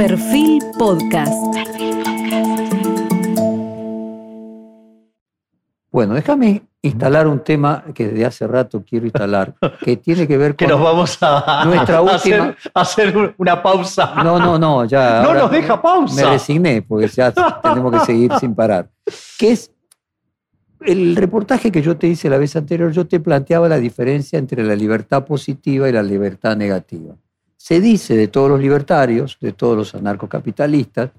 Perfil Podcast. Bueno, déjame instalar un tema que desde hace rato quiero instalar, que tiene que ver con... Que nos vamos a, Nuestra última- hacer, una pausa. No, no, no, ya... No nos deja pausa. Me resigné, porque ya tenemos que seguir sin parar. Que es el reportaje que yo te hice la vez anterior, yo te planteaba la diferencia entre la libertad positiva y la libertad negativa. Se dice de todos los libertarios, de todos los anarcocapitalistas,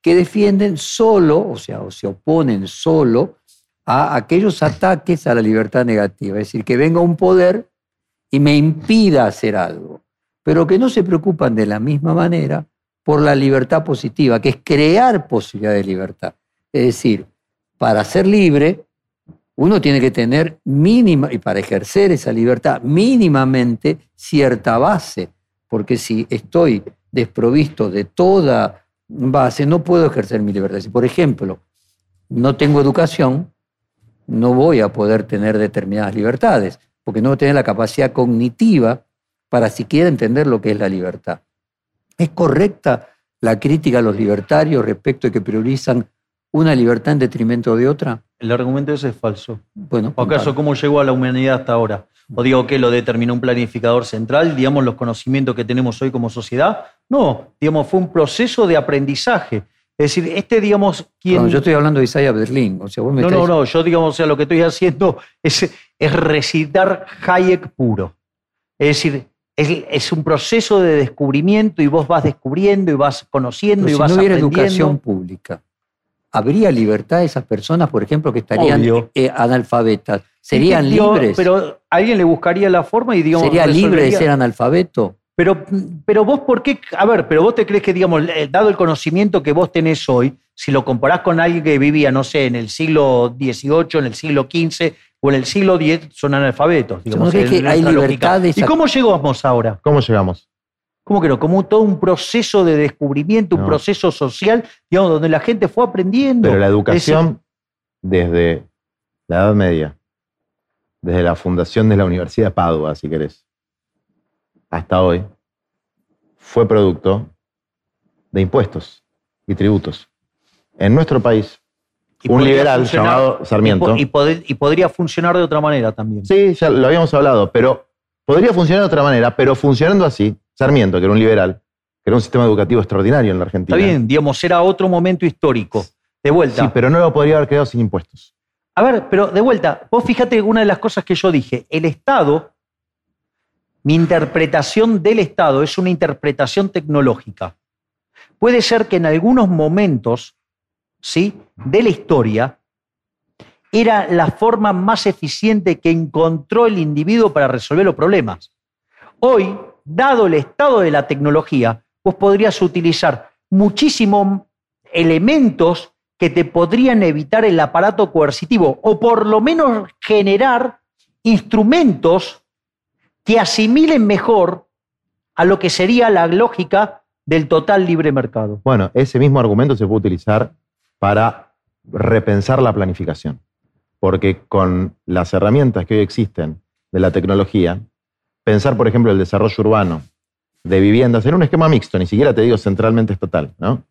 que defienden solo, o sea, o se oponen solo a aquellos ataques a la libertad negativa. Es decir, que venga un poder y me impida hacer algo, pero que no se preocupan de la misma manera por la libertad positiva, que es crear posibilidad de libertad. Es decir, para ser libre, uno tiene que tener mínima, y para ejercer esa libertad, mínimamente cierta base, porque si estoy desprovisto de toda base, no puedo ejercer mi libertad. Si, por ejemplo, no tengo educación, no voy a poder tener determinadas libertades, porque no voy a tener la capacidad cognitiva para siquiera entender lo que es la libertad. ¿Es correcta la crítica a los libertarios respecto de que priorizan una libertad en detrimento de otra? El argumento ese es falso. Bueno, ¿O acaso cómo llegó a la humanidad hasta ahora? ¿O digo que lo determinó un planificador central, digamos, los conocimientos que tenemos hoy como sociedad? No, digamos, fue un proceso de aprendizaje. Es decir, este, digamos, quien... No, yo estoy hablando de Isaiah Berlin. O sea, vos me No, no, no, yo digamos, o sea, lo que estoy haciendo es, es recitar Hayek puro. Es decir, es, es un proceso de descubrimiento y vos vas descubriendo y vas conociendo Pero y si vas no hubiera aprendiendo. educación pública, ¿habría libertad de esas personas, por ejemplo, que estarían eh, analfabetas? ¿Serían libres? Pero alguien le buscaría la forma y digamos. ¿Sería libre de ser analfabeto? Pero, pero vos, ¿por qué? A ver, pero vos te crees que, digamos, eh, dado el conocimiento que vos tenés hoy, si lo comparás con alguien que vivía, no sé, en el siglo XVIII, en el siglo XV o en el siglo X, son analfabetos. Digamos, ¿No crees en que hay libertad de ¿Y cómo llegamos ahora? ¿Cómo llegamos? ¿Cómo que no? Como todo un proceso de descubrimiento, un No. proceso social, digamos, donde la gente fue aprendiendo. Pero la educación desde la Edad Media, desde la fundación de la Universidad de Padua, si querés, hasta hoy, fue producto de impuestos y tributos. En nuestro país, y un liberal llamado Sarmiento. Y, y podría funcionar de otra manera también. Sí, ya lo habíamos hablado, pero podría funcionar de otra manera, pero funcionando así, Sarmiento, que era un liberal, que era un sistema educativo extraordinario en la Argentina. Está bien, digamos, era otro momento histórico. De vuelta. Sí, pero no lo podría haber creado sin impuestos. A ver, pero de vuelta, vos fíjate una de las cosas que yo dije. El Estado, mi interpretación del Estado es una interpretación tecnológica. Puede ser que en algunos momentos, ¿sí? De la historia, era la forma más eficiente que encontró el individuo para resolver los problemas. Hoy, dado el estado de la tecnología, vos podrías utilizar muchísimos elementos que te podrían evitar el aparato coercitivo o por lo menos generar instrumentos que asimilen mejor a lo que sería la lógica del total libre mercado. Bueno, ese mismo argumento se puede utilizar para repensar la planificación. Porque con las herramientas que hoy existen de la tecnología, pensar, por ejemplo, el desarrollo urbano de viviendas en un esquema mixto, ni siquiera te digo centralmente estatal, ¿no?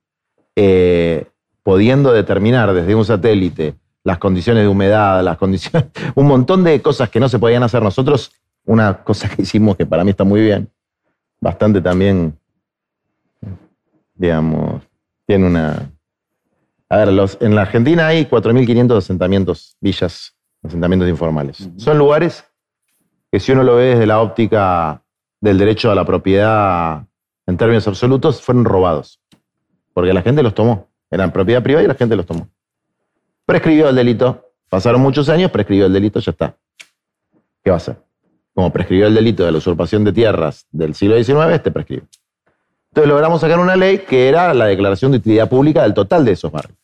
Eh, pudiendo determinar desde un satélite las condiciones de humedad, las condiciones, un montón de cosas que no se podían hacer nosotros, una cosa que hicimos que para mí está muy bien, bastante también digamos, tiene una... A ver, los, en la Argentina hay 4.500 asentamientos, villas, asentamientos informales. Son lugares que si uno lo ve desde la óptica del derecho a la propiedad en términos absolutos, fueron robados. Porque la gente los tomó. Eran propiedad privada y la gente los tomó. Prescribió el delito. Pasaron muchos años, prescribió el delito, ya está. ¿Qué va a hacer? Como prescribió el delito de la usurpación de tierras del siglo XIX, este prescribe. Entonces logramos sacar una ley que era la declaración de utilidad pública del total de esos barrios.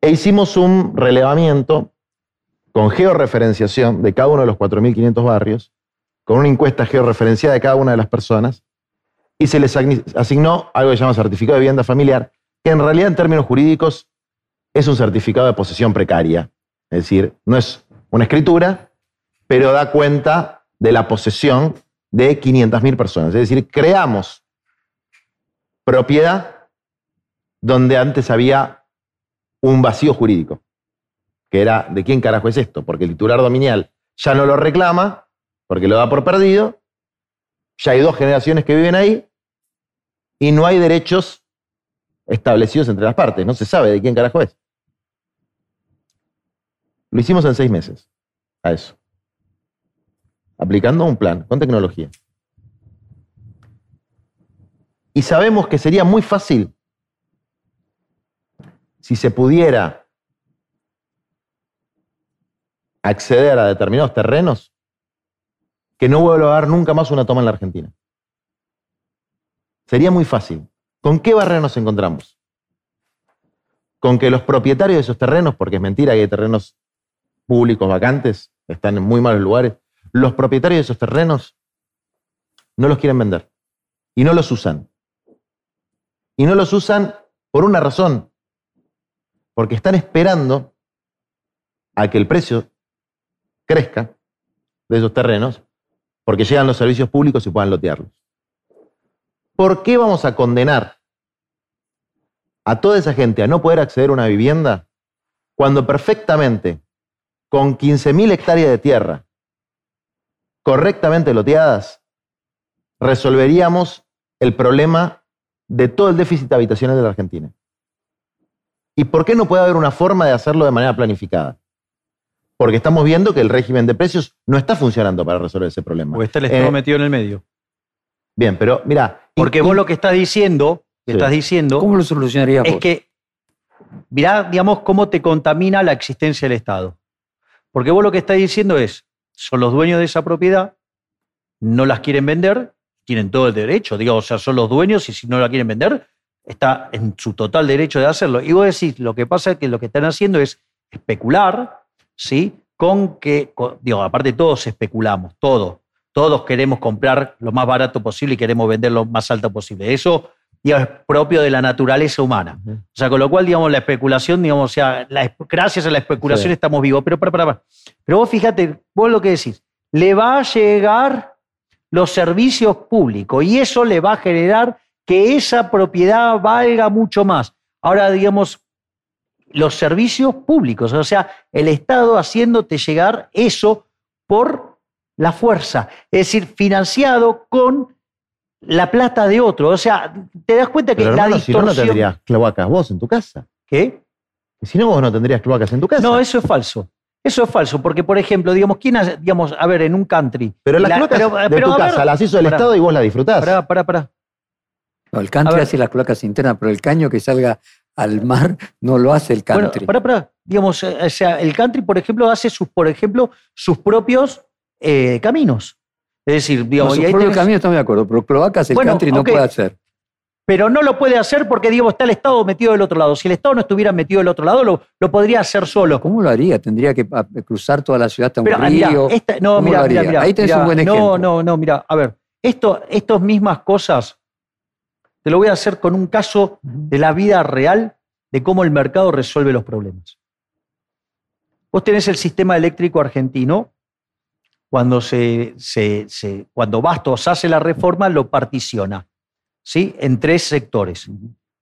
E hicimos un relevamiento con georreferenciación de cada uno de los 4.500 barrios, con una encuesta georreferenciada de cada una de las personas, y se les asignó algo que se llama certificado de vivienda familiar, que en realidad en términos jurídicos es un certificado de posesión precaria. Es decir, no es una escritura, pero da cuenta de la posesión de 500.000 personas. Es decir, creamos propiedad donde antes había un vacío jurídico, que era de quién carajo es esto, porque el titular dominial ya no lo reclama, porque lo da por perdido, ya hay dos generaciones que viven ahí y no hay derechos establecidos entre las partes, no se sabe de quién carajo es. Lo hicimos en seis meses, a eso, aplicando un plan con tecnología. Y sabemos que sería muy fácil si se pudiera acceder a determinados terrenos, que no vuelva a haber nunca más una toma en la Argentina. Sería muy fácil. ¿Con qué barrera nos encontramos? Con que los propietarios de esos terrenos, porque es mentira que hay terrenos públicos vacantes, están en muy malos lugares, los propietarios de esos terrenos no los quieren vender y no los usan. Y no los usan por una razón, porque están esperando a que el precio crezca de esos terrenos, porque llegan los servicios públicos y puedan lotearlos. ¿Por qué vamos a condenar a toda esa gente a no poder acceder a una vivienda cuando perfectamente, con 15.000 hectáreas de tierra, correctamente loteadas, resolveríamos el problema de todo el déficit habitacional de la Argentina. ¿Y por qué no puede haber una forma de hacerlo de manera planificada? Porque estamos viendo que el régimen de precios no está funcionando para resolver ese problema. O está el Estado Eh, metido en el medio. Bien, pero mira. Porque vos lo que estás diciendo, que Sí. estás diciendo, ¿Cómo lo solucionarías es vos? que, mirá, digamos, cómo te contamina la existencia del Estado. Porque vos lo que estás diciendo es, son los dueños de esa propiedad, no las quieren vender, tienen todo el derecho, digamos, o sea, son los dueños y si no la quieren vender, está en su total derecho de hacerlo. Y vos decís, lo que pasa es que lo que están haciendo es especular, ¿sí? Con que, con- digo, aparte todos especulamos, todos. Todos queremos comprar lo más barato posible y queremos vender lo más alto posible. Eso digamos, es propio de la naturaleza humana. O sea, con lo cual, digamos, la especulación, digamos, o sea, la gracias a la especulación Sí. estamos vivos. Pero, para, para, para. Pero vos fíjate, vos lo que decís, le va a llegar los servicios públicos y eso le va a generar que esa propiedad valga mucho más. Ahora, digamos, los servicios públicos, o sea, el Estado haciéndote llegar eso por la fuerza, es decir, financiado con la plata de otro. O sea, te das cuenta que Pero la hermano, si no, no distorsión... tendrías cloacas vos en tu casa. ¿Qué? Y si no, vos no tendrías cloacas en tu casa. No, eso es falso. Eso es falso, porque, por ejemplo, digamos, ¿quién hace- digamos, a ver, en un country. pero las la- cloacas pero- de pero, tu ver, casa las hizo el pará. Estado y vos las disfrutás. Pará, pará, pará. No, el country hace las cloacas internas, pero el caño que salga al mar no lo hace el Bueno, country. pará, pará. Digamos, eh, o sea, el country, por ejemplo, hace sus, por ejemplo, sus propios eh, caminos. Es decir, no, digamos, su y ahí propio tenés- camino estamos de acuerdo, pero cloacas el Bueno, country no puede hacer. pero no lo puede hacer porque, digamos, está el Estado metido del otro lado. Si el Estado no estuviera metido del otro lado, lo, lo podría hacer solo. ¿Cómo lo haría? Tendría que ah, cruzar toda la ciudad hasta un Pero, ah, mirá, río. esta- no, ¿Cómo mira, mira. Ahí tenés mirá, un buen No, ejemplo. no, no, mira, a ver, esto, estas mismas cosas te lo voy a hacer con un caso de la vida real de cómo el mercado resuelve los problemas. Vos tenés el sistema eléctrico argentino, cuando, se, se- se- cuando Bastos hace la reforma, lo particiona ¿sí? en tres sectores.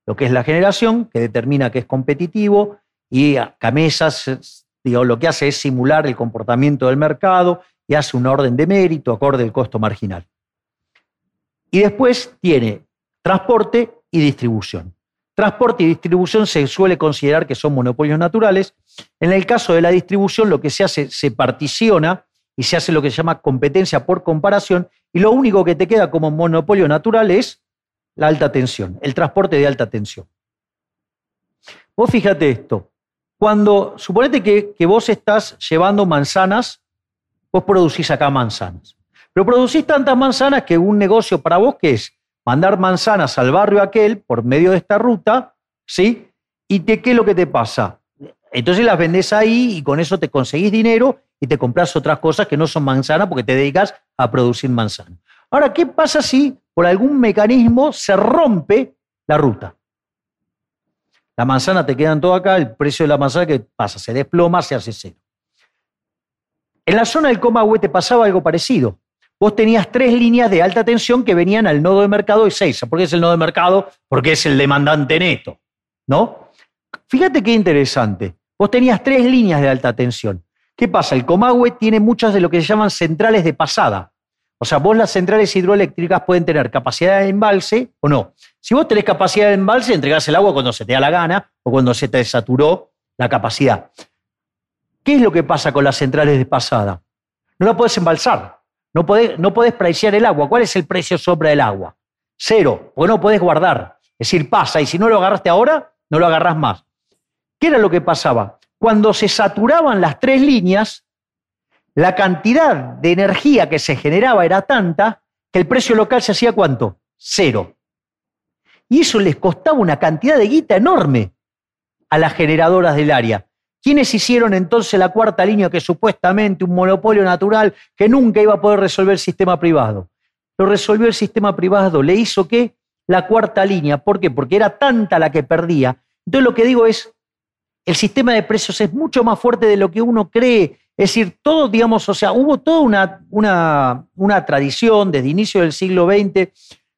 Lo que es la generación, que determina que es competitivo, y Camesas digo, lo que hace es simular el comportamiento del mercado y hace un orden de mérito acorde al costo marginal. Y después tiene transporte y distribución. Transporte y distribución se suele considerar que son monopolios naturales. En el caso de la distribución, lo que se hace, se particiona y se hace lo que se llama competencia por comparación, y lo único que te queda como monopolio natural es la alta tensión, el transporte de alta tensión. Vos fíjate esto, cuando, suponete que, que vos estás llevando manzanas, vos producís acá manzanas, pero producís tantas manzanas que un negocio para vos que es mandar manzanas al barrio aquel por medio de esta ruta, ¿sí? ¿Y te, qué es lo que te pasa? Entonces las vendés ahí y con eso te conseguís dinero y te compras otras cosas que no son manzanas porque te dedicas a producir manzanas. Ahora, ¿qué pasa si por algún mecanismo se rompe la ruta? La manzana te quedan todo acá, el precio de la manzana que pasa, se desploma, se hace cero. En la zona del Comahue te pasaba algo parecido, vos tenías tres líneas de alta tensión que venían al nodo de mercado de Seiza. ¿Por qué es el nodo de mercado? Porque es el demandante neto, ¿no? Fíjate qué interesante. Vos tenías tres líneas de alta tensión. ¿Qué pasa? El Comahue tiene muchas de lo que se llaman centrales de pasada. O sea, vos las centrales hidroeléctricas pueden tener capacidad de embalse o no. Si vos tenés capacidad de embalse, entregás el agua cuando se te da la gana o cuando se te saturó la capacidad. ¿Qué es lo que pasa con las centrales de pasada? No la podés embalsar. No podés, preciar el agua. ¿Cuál es el precio sobre el agua? Cero, porque no podés guardar. Es decir, pasa y si no lo agarraste ahora, no lo agarrás más. ¿Qué era lo que pasaba? Cuando se saturaban las tres líneas, la cantidad de energía que se generaba era tanta que el precio local se hacía cuánto? Cero. Y eso les costaba una cantidad de guita enorme a las generadoras del área. ¿Quiénes hicieron entonces la cuarta línea que supuestamente un monopolio natural que nunca iba a poder resolver el sistema privado? Lo resolvió el sistema privado, le hizo qué? La cuarta línea. ¿Por qué? Porque era tanta la que perdía. Entonces lo que digo es, el sistema de precios es mucho más fuerte de lo que uno cree. Es decir, todo, digamos, o sea, hubo toda una, una, una tradición desde inicio del siglo XX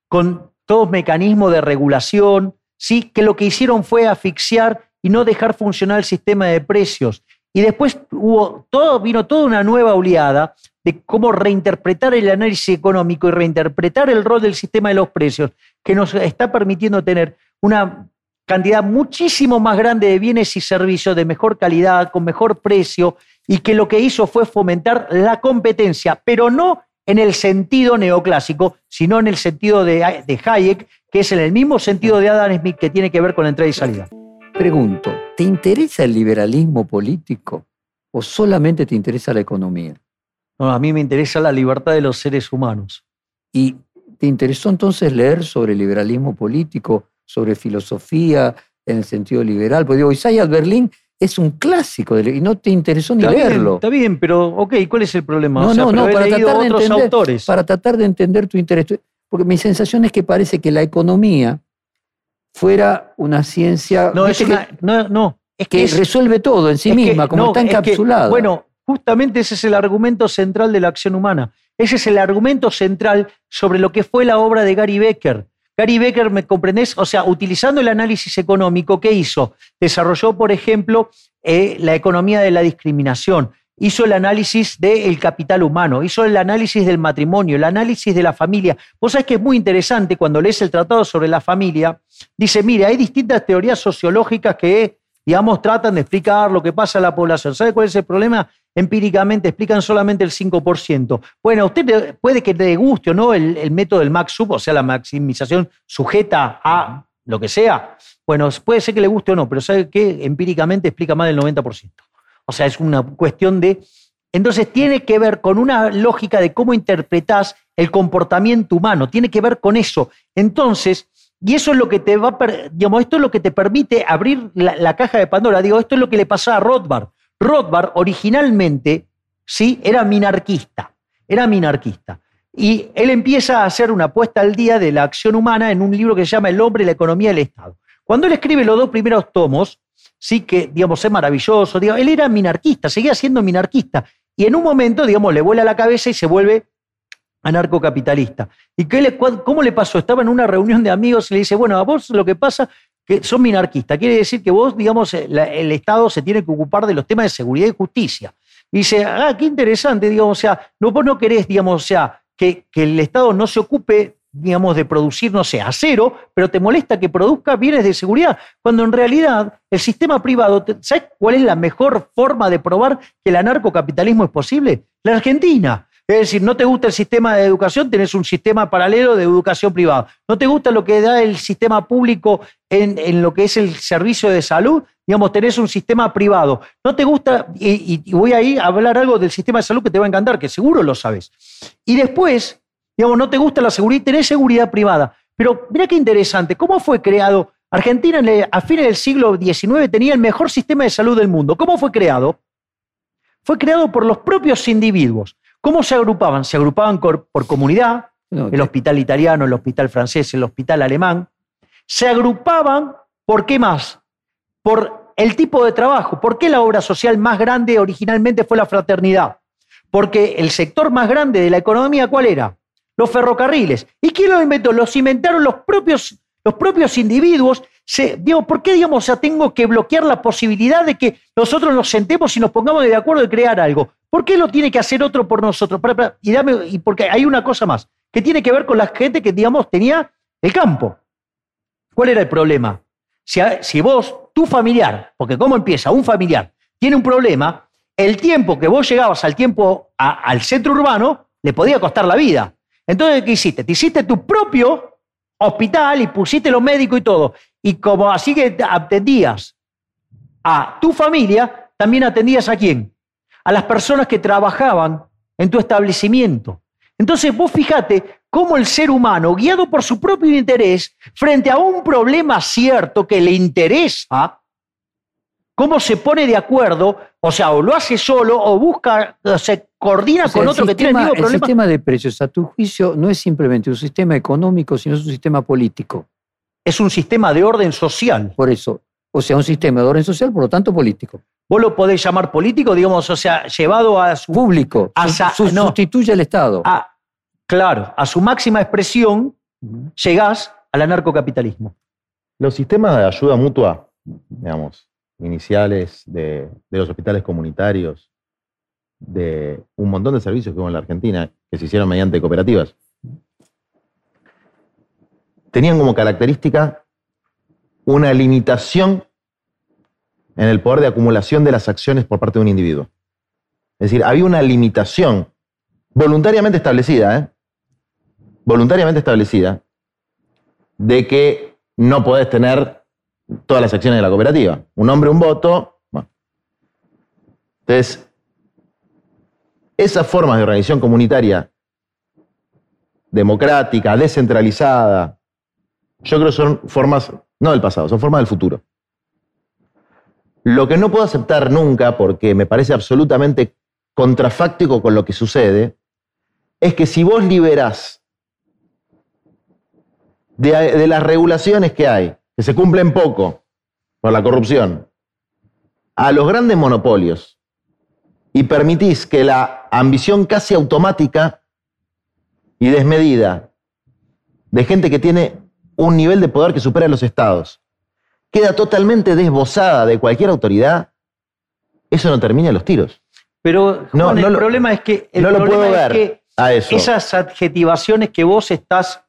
con todos mecanismos de regulación, ¿sí? que lo que hicieron fue asfixiar y no dejar funcionar el sistema de precios. Y después hubo todo, vino toda una nueva oleada de cómo reinterpretar el análisis económico y reinterpretar el rol del sistema de los precios, que nos está permitiendo tener una cantidad muchísimo más grande de bienes y servicios de mejor calidad, con mejor precio, y que lo que hizo fue fomentar la competencia, pero no en el sentido neoclásico, sino en el sentido de, de Hayek, que es en el mismo sentido de Adam Smith, que tiene que ver con la entrada y salida. Pregunto, ¿te interesa el liberalismo político o solamente te interesa la economía? No, a mí me interesa la libertad de los seres humanos. ¿Y te interesó entonces leer sobre liberalismo político, sobre filosofía en el sentido liberal? Porque digo, Isaiah Berlín es un clásico de, y no te interesó ni Está bien, leerlo. está bien, pero ok, ¿cuál es el problema? No, O sea, no, no, para tratar, de entender, autores. para tratar de entender tu interés. Porque mi sensación es que parece que la economía fuera una ciencia No, es una, no, no, es que, es- resuelve todo en sí es que- misma, como no, está es encapsulada. bueno, justamente ese es el argumento central de la acción humana. Ese es el argumento central sobre lo que fue la obra de Gary Becker. Gary Becker, ¿me comprendés? O sea, utilizando el análisis económico, ¿qué hizo? Desarrolló, por ejemplo, eh, la economía de la discriminación, hizo el análisis del capital humano, hizo el análisis del matrimonio, el análisis de la familia. Vos sabés que es muy interesante cuando lees el tratado sobre la familia, dice, mire, hay distintas teorías sociológicas que, digamos, tratan de explicar lo que pasa a la población. ¿Sabe cuál es el problema? Empíricamente explican solamente el 5%. Bueno, usted puede que le guste o no el, el método del max sub, o sea, la maximización sujeta a lo que sea. Bueno, puede ser que le guste o no, pero ¿sabe qué? Empíricamente explica más del 90%. O sea, es una cuestión de... Entonces tiene que ver con una lógica de cómo interpretás el comportamiento humano, tiene que ver con eso. Entonces, y eso es lo que te va, digamos, esto es lo que te permite abrir la, caja de Pandora. Digo, esto es lo que le pasaba a Rothbard. Rothbard originalmente, sí, era minarquista, era minarquista. Y él empieza a hacer una puesta al día de la acción humana en un libro que se llama El hombre y la economía del Estado. Cuando él escribe los dos primeros tomos, sí que, digamos, es maravilloso. Él era minarquista, seguía siendo minarquista. Y en un momento, digamos, le vuela la cabeza y se vuelve anarcocapitalista. ¿Y qué le, cómo le pasó? Estaba en una reunión de amigos y le dice, bueno, a vos lo que pasa que son minarquistas. Quiere decir que vos, digamos, eh, el Estado se tiene que ocupar de los temas de seguridad y justicia. Y dice, ah, qué interesante, digamos, o sea, no, vos no querés, digamos, o sea, que, que el Estado no se ocupe, digamos, de producir, no sé, acero, pero te molesta que produzca bienes de seguridad, cuando en realidad el sistema privado, ¿sabes cuál es la mejor forma de probar que el anarcocapitalismo es posible? La Argentina. Es decir, no te gusta el sistema de educación, tenés un sistema paralelo de educación privada. No te gusta lo que da el sistema público en, lo que es el servicio de salud, digamos, tenés un sistema privado. No te gusta, y, y voy ahí a hablar algo del sistema de salud que te va a encantar, que seguro lo sabes. Y después, digamos, no te gusta la seguridad, tenés seguridad privada. Pero mira qué interesante, ¿cómo fue creado? Argentina el- a fines del siglo XIX tenía el mejor sistema de salud del mundo. ¿Cómo fue creado? Fue creado por los propios individuos. ¿Cómo se agrupaban? Se agrupaban por comunidad, el hospital italiano, el hospital francés, el hospital alemán. Se agrupaban, ¿por qué más? Por el tipo de trabajo. ¿Por qué la obra social más grande originalmente fue la fraternidad? Porque el sector más grande de la economía, ¿cuál era? Los ferrocarriles. ¿Y quién los inventó? Los inventaron los propios, los propios individuos. Se, digo, ¿Por qué, digamos, tengo que bloquear la posibilidad de que nosotros nos sentemos y nos pongamos de acuerdo de crear algo? ¿Por qué lo tiene que hacer otro por nosotros? y, dame, y porque hay una cosa más, que tiene que ver con la gente que, digamos, tenía el campo. ¿Cuál era el problema? Si, si vos, tu familiar, porque ¿cómo empieza? Un familiar tiene un problema, el tiempo que vos llegabas al tiempo al centro urbano le podía costar la vida. Entonces, ¿qué hiciste? Te hiciste tu propio hospital y pusiste los médicos y todo. Y como así que atendías a tu familia, también atendías a quién? A las personas que trabajaban en tu establecimiento. Entonces, vos fíjate cómo el ser humano, guiado por su propio interés, frente a un problema cierto que le interesa, cómo se pone de acuerdo, o sea, o lo hace solo o busca, o se coordina con otro que tiene el mismo problema. El sistema de precios, a tu juicio, no es simplemente un sistema económico, sino es un sistema político. Es un sistema de orden social. Por eso, o sea, un sistema de orden social, por lo tanto, político. Vos lo podés llamar político, digamos, o sea, llevado a su... Público. A sustituye al Estado. claro, a su máxima expresión llegás al anarcocapitalismo. Los sistemas de ayuda mutua, digamos, iniciales de, los hospitales comunitarios, de un montón de servicios que hubo en la Argentina, que se hicieron mediante cooperativas, tenían como característica una limitación en el poder de acumulación de las acciones por parte de un individuo. Es decir, había una limitación voluntariamente establecida, ¿eh? voluntariamente establecida, de que no podés tener todas las acciones de la cooperativa. Un hombre, un voto. Entonces, esas formas de organización comunitaria democrática, descentralizada, yo creo que son formas, no del pasado, son formas del futuro. Lo que no puedo aceptar nunca, porque me parece absolutamente contrafáctico con lo que sucede, es que si vos liberás de las regulaciones que hay que se cumplen poco por la corrupción, a los grandes monopolios y permitís que la ambición casi automática y desmedida de gente que tiene un nivel de poder que supera a los estados queda totalmente desbozada de cualquier autoridad, eso no termina los tiros. Pero no, el problema es que, no lo puedo ver a eso. esas adjetivaciones que vos estás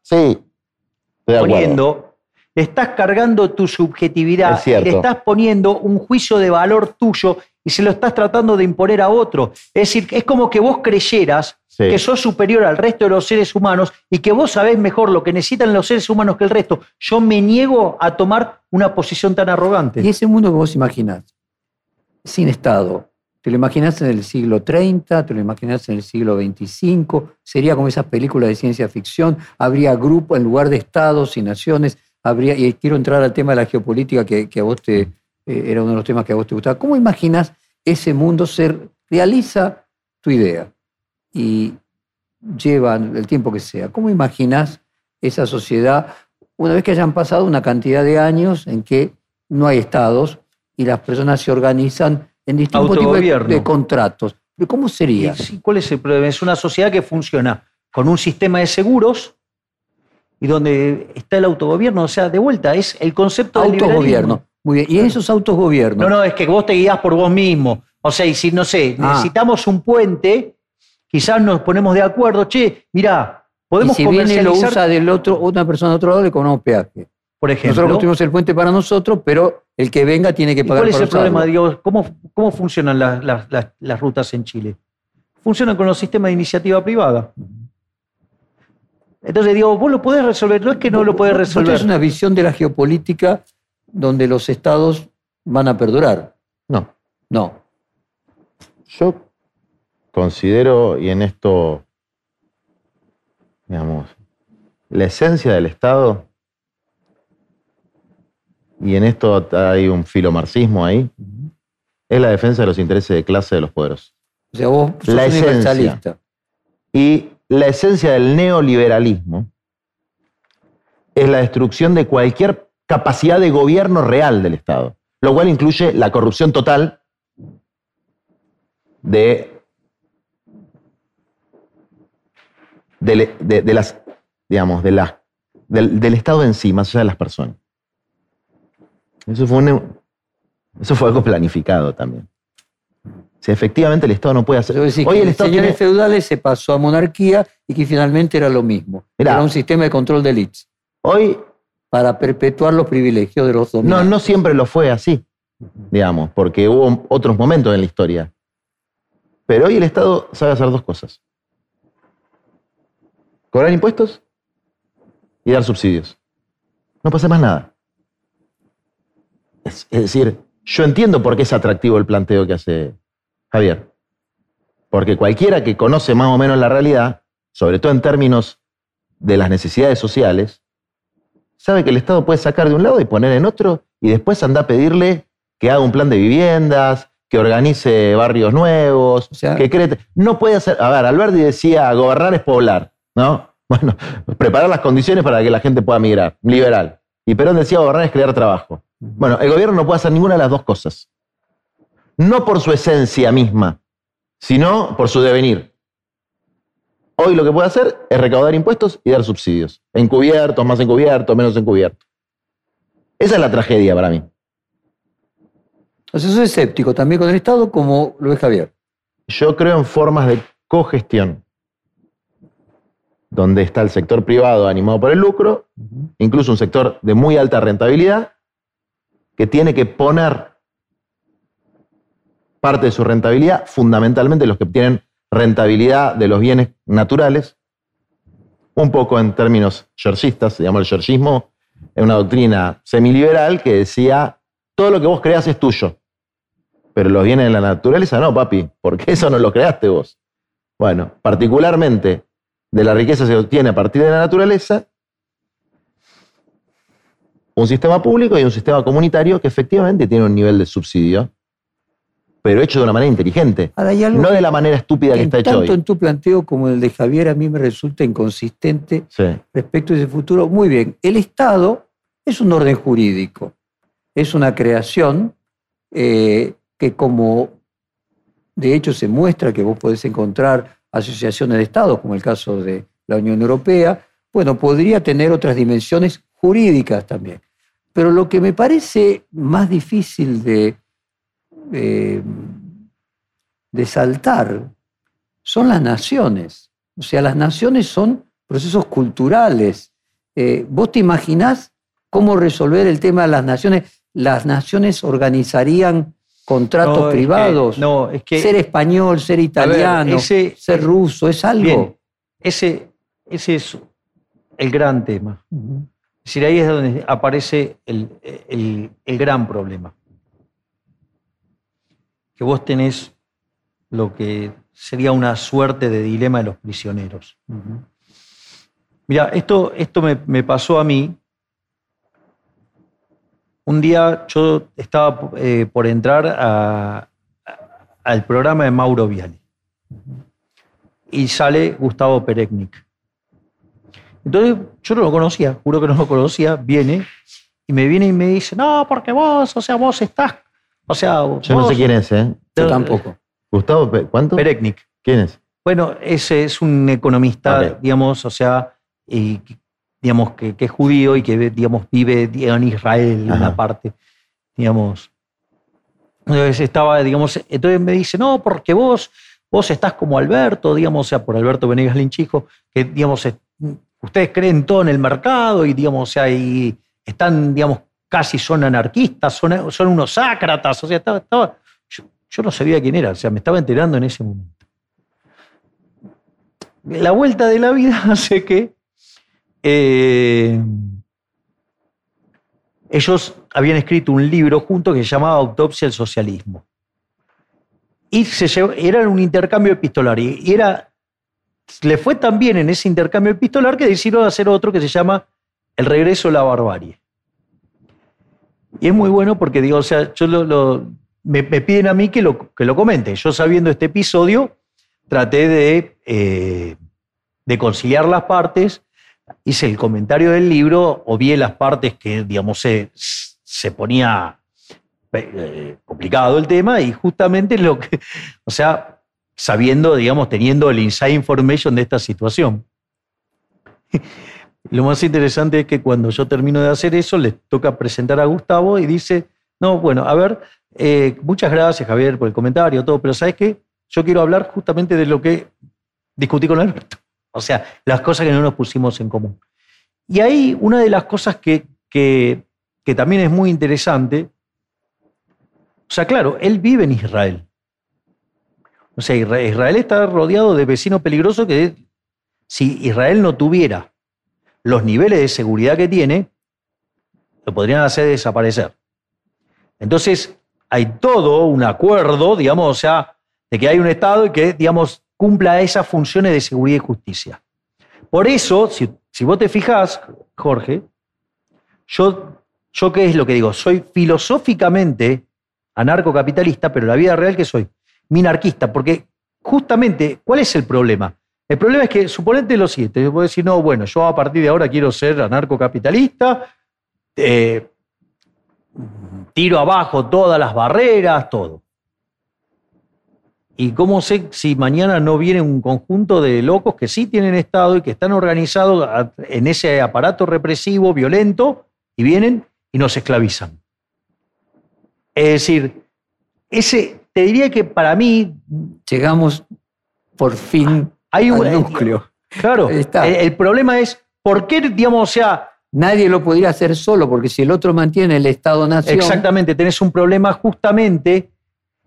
poniendo le estás cargando tu subjetividad, le estás poniendo un juicio de valor tuyo y se lo estás tratando de imponer a otro. Es decir, es como que vos creyeras que sos superior al resto de los seres humanos y que vos sabés mejor lo que necesitan los seres humanos que el resto. Yo me niego a tomar una posición tan arrogante. Y ese mundo que vos imaginás, sin Estado, ¿Te lo imaginas en el siglo 30? ¿Te lo imaginas en el siglo 25? ¿Sería como esas películas de ciencia ficción? ¿Habría grupo en lugar de estados y naciones? Habría, y quiero entrar al tema de la geopolítica que, a vos te, eh, era uno de los temas que a vos te gustaba. ¿Cómo imaginas ese mundo ser, realiza tu idea y lleva el tiempo que sea? ¿Cómo imaginas esa sociedad una vez que hayan pasado una cantidad de años en que no hay estados y las personas se organizan en distintos tipos de, contratos? ¿Cómo sería? ¿Cuál es el problema? Es una sociedad que funciona con un sistema de seguros y donde está el autogobierno. O sea, de vuelta, es el concepto de autogobierno. Muy bien. ¿Y esos autogobiernos? No, no, es que vos te guías por vos mismo. O sea, y si, no sé, ah. necesitamos un puente, quizás nos ponemos de acuerdo, che, mirá, podemos y si viene lo usa del otro, otra persona de otro lado, le cobramos peaje. Por ejemplo. Nosotros construimos el puente para nosotros, pero el que venga tiene que pagar ¿Cuál es el problema? Digo, ¿cómo, ¿Cómo funcionan las rutas en Chile? Funcionan con los sistemas de iniciativa privada. Entonces digo, vos lo podés resolver, no es que no lo podés resolver. Es una visión de la geopolítica donde los estados van a perdurar. No. No. Yo considero, y en esto, digamos, la esencia del Estado, y en esto hay un filomarxismo ahí, es la defensa de los intereses de clase de los poderosos. O sea, vos sos la universalista. Y la esencia del neoliberalismo es la destrucción de cualquier capacidad de gobierno real del Estado, lo cual incluye la corrupción total de las, digamos, del, Estado en sí, más allá de las personas. Eso fue algo planificado también. Si efectivamente el Estado no puede hacer. Yo decía Hoy que el Estado señores tiene- feudales se pasó a monarquía y que finalmente era lo mismo. Mirá. Era un sistema de control de élites hoy para perpetuar los privilegios de los no, dominantes. no siempre lo fue así, digamos, porque hubo otros momentos en la historia. Pero hoy el Estado sabe hacer dos cosas. Cobrar impuestos y dar subsidios. No pasa más nada. Es, es decir, yo entiendo por qué es atractivo el planteo que hace Javier. Porque cualquiera que conoce más o menos la realidad, sobre todo en términos de las necesidades sociales, sabe que el Estado puede sacar de un lado y poner en otro y después anda a pedirle que haga un plan de viviendas, que organice barrios nuevos, O sea- que cree... No puede hacer... A ver, Alberti decía, gobernar es poblar, ¿no? Bueno, preparar las condiciones para que la gente pueda migrar, liberal. Y Perón decía, gobernar es crear trabajo. Bueno, el gobierno no puede hacer ninguna de las dos cosas. No por su esencia misma, sino por su devenir. Hoy lo que puede hacer es recaudar impuestos y dar subsidios. Encubiertos, más encubiertos, menos encubiertos. Esa es la tragedia para mí. Entonces soy escéptico también con el Estado como lo es Javier. Yo creo en formas de cogestión, donde está el sector privado animado por el lucro, incluso un sector de muy alta rentabilidad, que tiene que poner parte de su rentabilidad, fundamentalmente los que obtienen rentabilidad de los bienes naturales, un poco en términos se llama el yersismo, es una doctrina semiliberal que decía, todo lo que vos creas es tuyo, pero los bienes de la naturaleza no, papi, porque eso no lo creaste vos. Bueno, particularmente de la riqueza se obtiene a partir de la naturaleza, un sistema público y un sistema comunitario que efectivamente tiene un nivel de subsidio, pero hecho de una manera inteligente, Ahora no de la manera estúpida que que está hecho tanto hoy. en tu planteo como en el de Javier a mí me resulta inconsistente Sí. respecto a ese futuro. Muy bien, el Estado es un orden jurídico, es una creación eh, que como de hecho se muestra que vos podés encontrar asociaciones de Estados, como el caso de la Unión Europea, bueno, podría tener otras dimensiones jurídicas también. Pero lo que me parece más difícil de, eh, de saltar son las naciones. O sea, las naciones son procesos culturales. Eh, ¿Vos te imaginás cómo resolver el tema de las naciones? ¿Las naciones organizarían contratos No, es que- privados? no, es que. ser español, ser ver, italiano, ese- ser ruso, es algo. Bien, ese, ese es el gran tema. Es decir, ahí es donde aparece el, el- el gran problema. Que vos tenés lo que sería una suerte de dilema de los prisioneros. Mira, esto, esto me, me pasó a mí. Un día yo estaba eh, por entrar a- a- al programa de Mauro Viale. Y sale Gustavo Pereknik. Entonces yo no lo conocía, juro que no lo conocía, viene y me viene y me dice, no, porque vos, o sea, vos estás, o sea, Yo no sé quién es, ¿eh? Yo tampoco. Gustavo, ¿cuánto? Pereknik. ¿Quién es? Bueno, ese es un economista, digamos, o sea, y, digamos, que, que es judío y que, digamos, vive en Israel, en Ajá. una parte, digamos. Entonces estaba, digamos, entonces me dice, no, porque vos, vos estás como Alberto, digamos, o sea, por Alberto Venegas Linchijo, que, digamos, es- ustedes creen todo en el mercado y, digamos, o sea, y están, digamos, casi son anarquistas, son, unos ácratas, o sea, estaba, estaba- yo, no sabía quién era, o sea, me estaba enterando en ese momento. La vuelta de la vida hace que eh, ellos habían escrito un libro juntos que se llamaba Autopsia al Socialismo. Y se llevó- era un intercambio epistolar. Y era, le fue tan bien en ese intercambio epistolar que decidieron hacer otro que se llama El regreso a la barbarie. Y es muy bueno porque, digo, o sea, yo lo, lo- me, me piden a mí que lo, que lo comente. Yo sabiendo este episodio, traté de, eh, de conciliar las partes, hice el comentario del libro, obvié las partes que, digamos, se, se ponía eh, complicado el tema y justamente lo que, o sea, sabiendo, digamos, teniendo el inside information de esta situación. Lo más interesante es que cuando yo termino de hacer eso, le toca presentar a Gustavo y dice, no, bueno, a ver, eh, muchas gracias Javier por el comentario, todo, pero ¿sabes qué? Yo quiero hablar justamente de lo que discutí con Alberto. O sea, las cosas que no nos pusimos en común. Y ahí una de las cosas que, que, que también es muy interesante, o sea, claro, él vive en Israel. O sea, Isra- Israel está rodeado de vecinos peligrosos que si Israel no tuviera los niveles de seguridad que tiene, lo podrían hacer desaparecer. Entonces, hay todo un acuerdo, digamos, o sea, de que hay un Estado y que, digamos, cumpla esas funciones de seguridad y justicia. Por eso, si, vos te fijás, Jorge, yo, yo qué es lo que digo, soy filosóficamente anarcocapitalista, pero la vida real que soy minarquista, porque justamente, ¿cuál es el problema? El problema es que, suponete lo siguiente, yo puedo decir, no, bueno, yo a partir de ahora quiero ser anarcocapitalista, eh, tiro abajo todas las barreras, todo. ¿Y cómo sé si mañana no viene un conjunto de locos que sí tienen Estado y que están organizados en ese aparato represivo, violento, y vienen y nos esclavizan? Es decir, ese, te diría que para mí Llegamos por fin hay un al núcleo. Claro, está. El, el problema es, ¿por qué, digamos, o sea, Nadie lo podría hacer solo, porque si el otro mantiene el Estado-Nación, exactamente, tenés un problema justamente,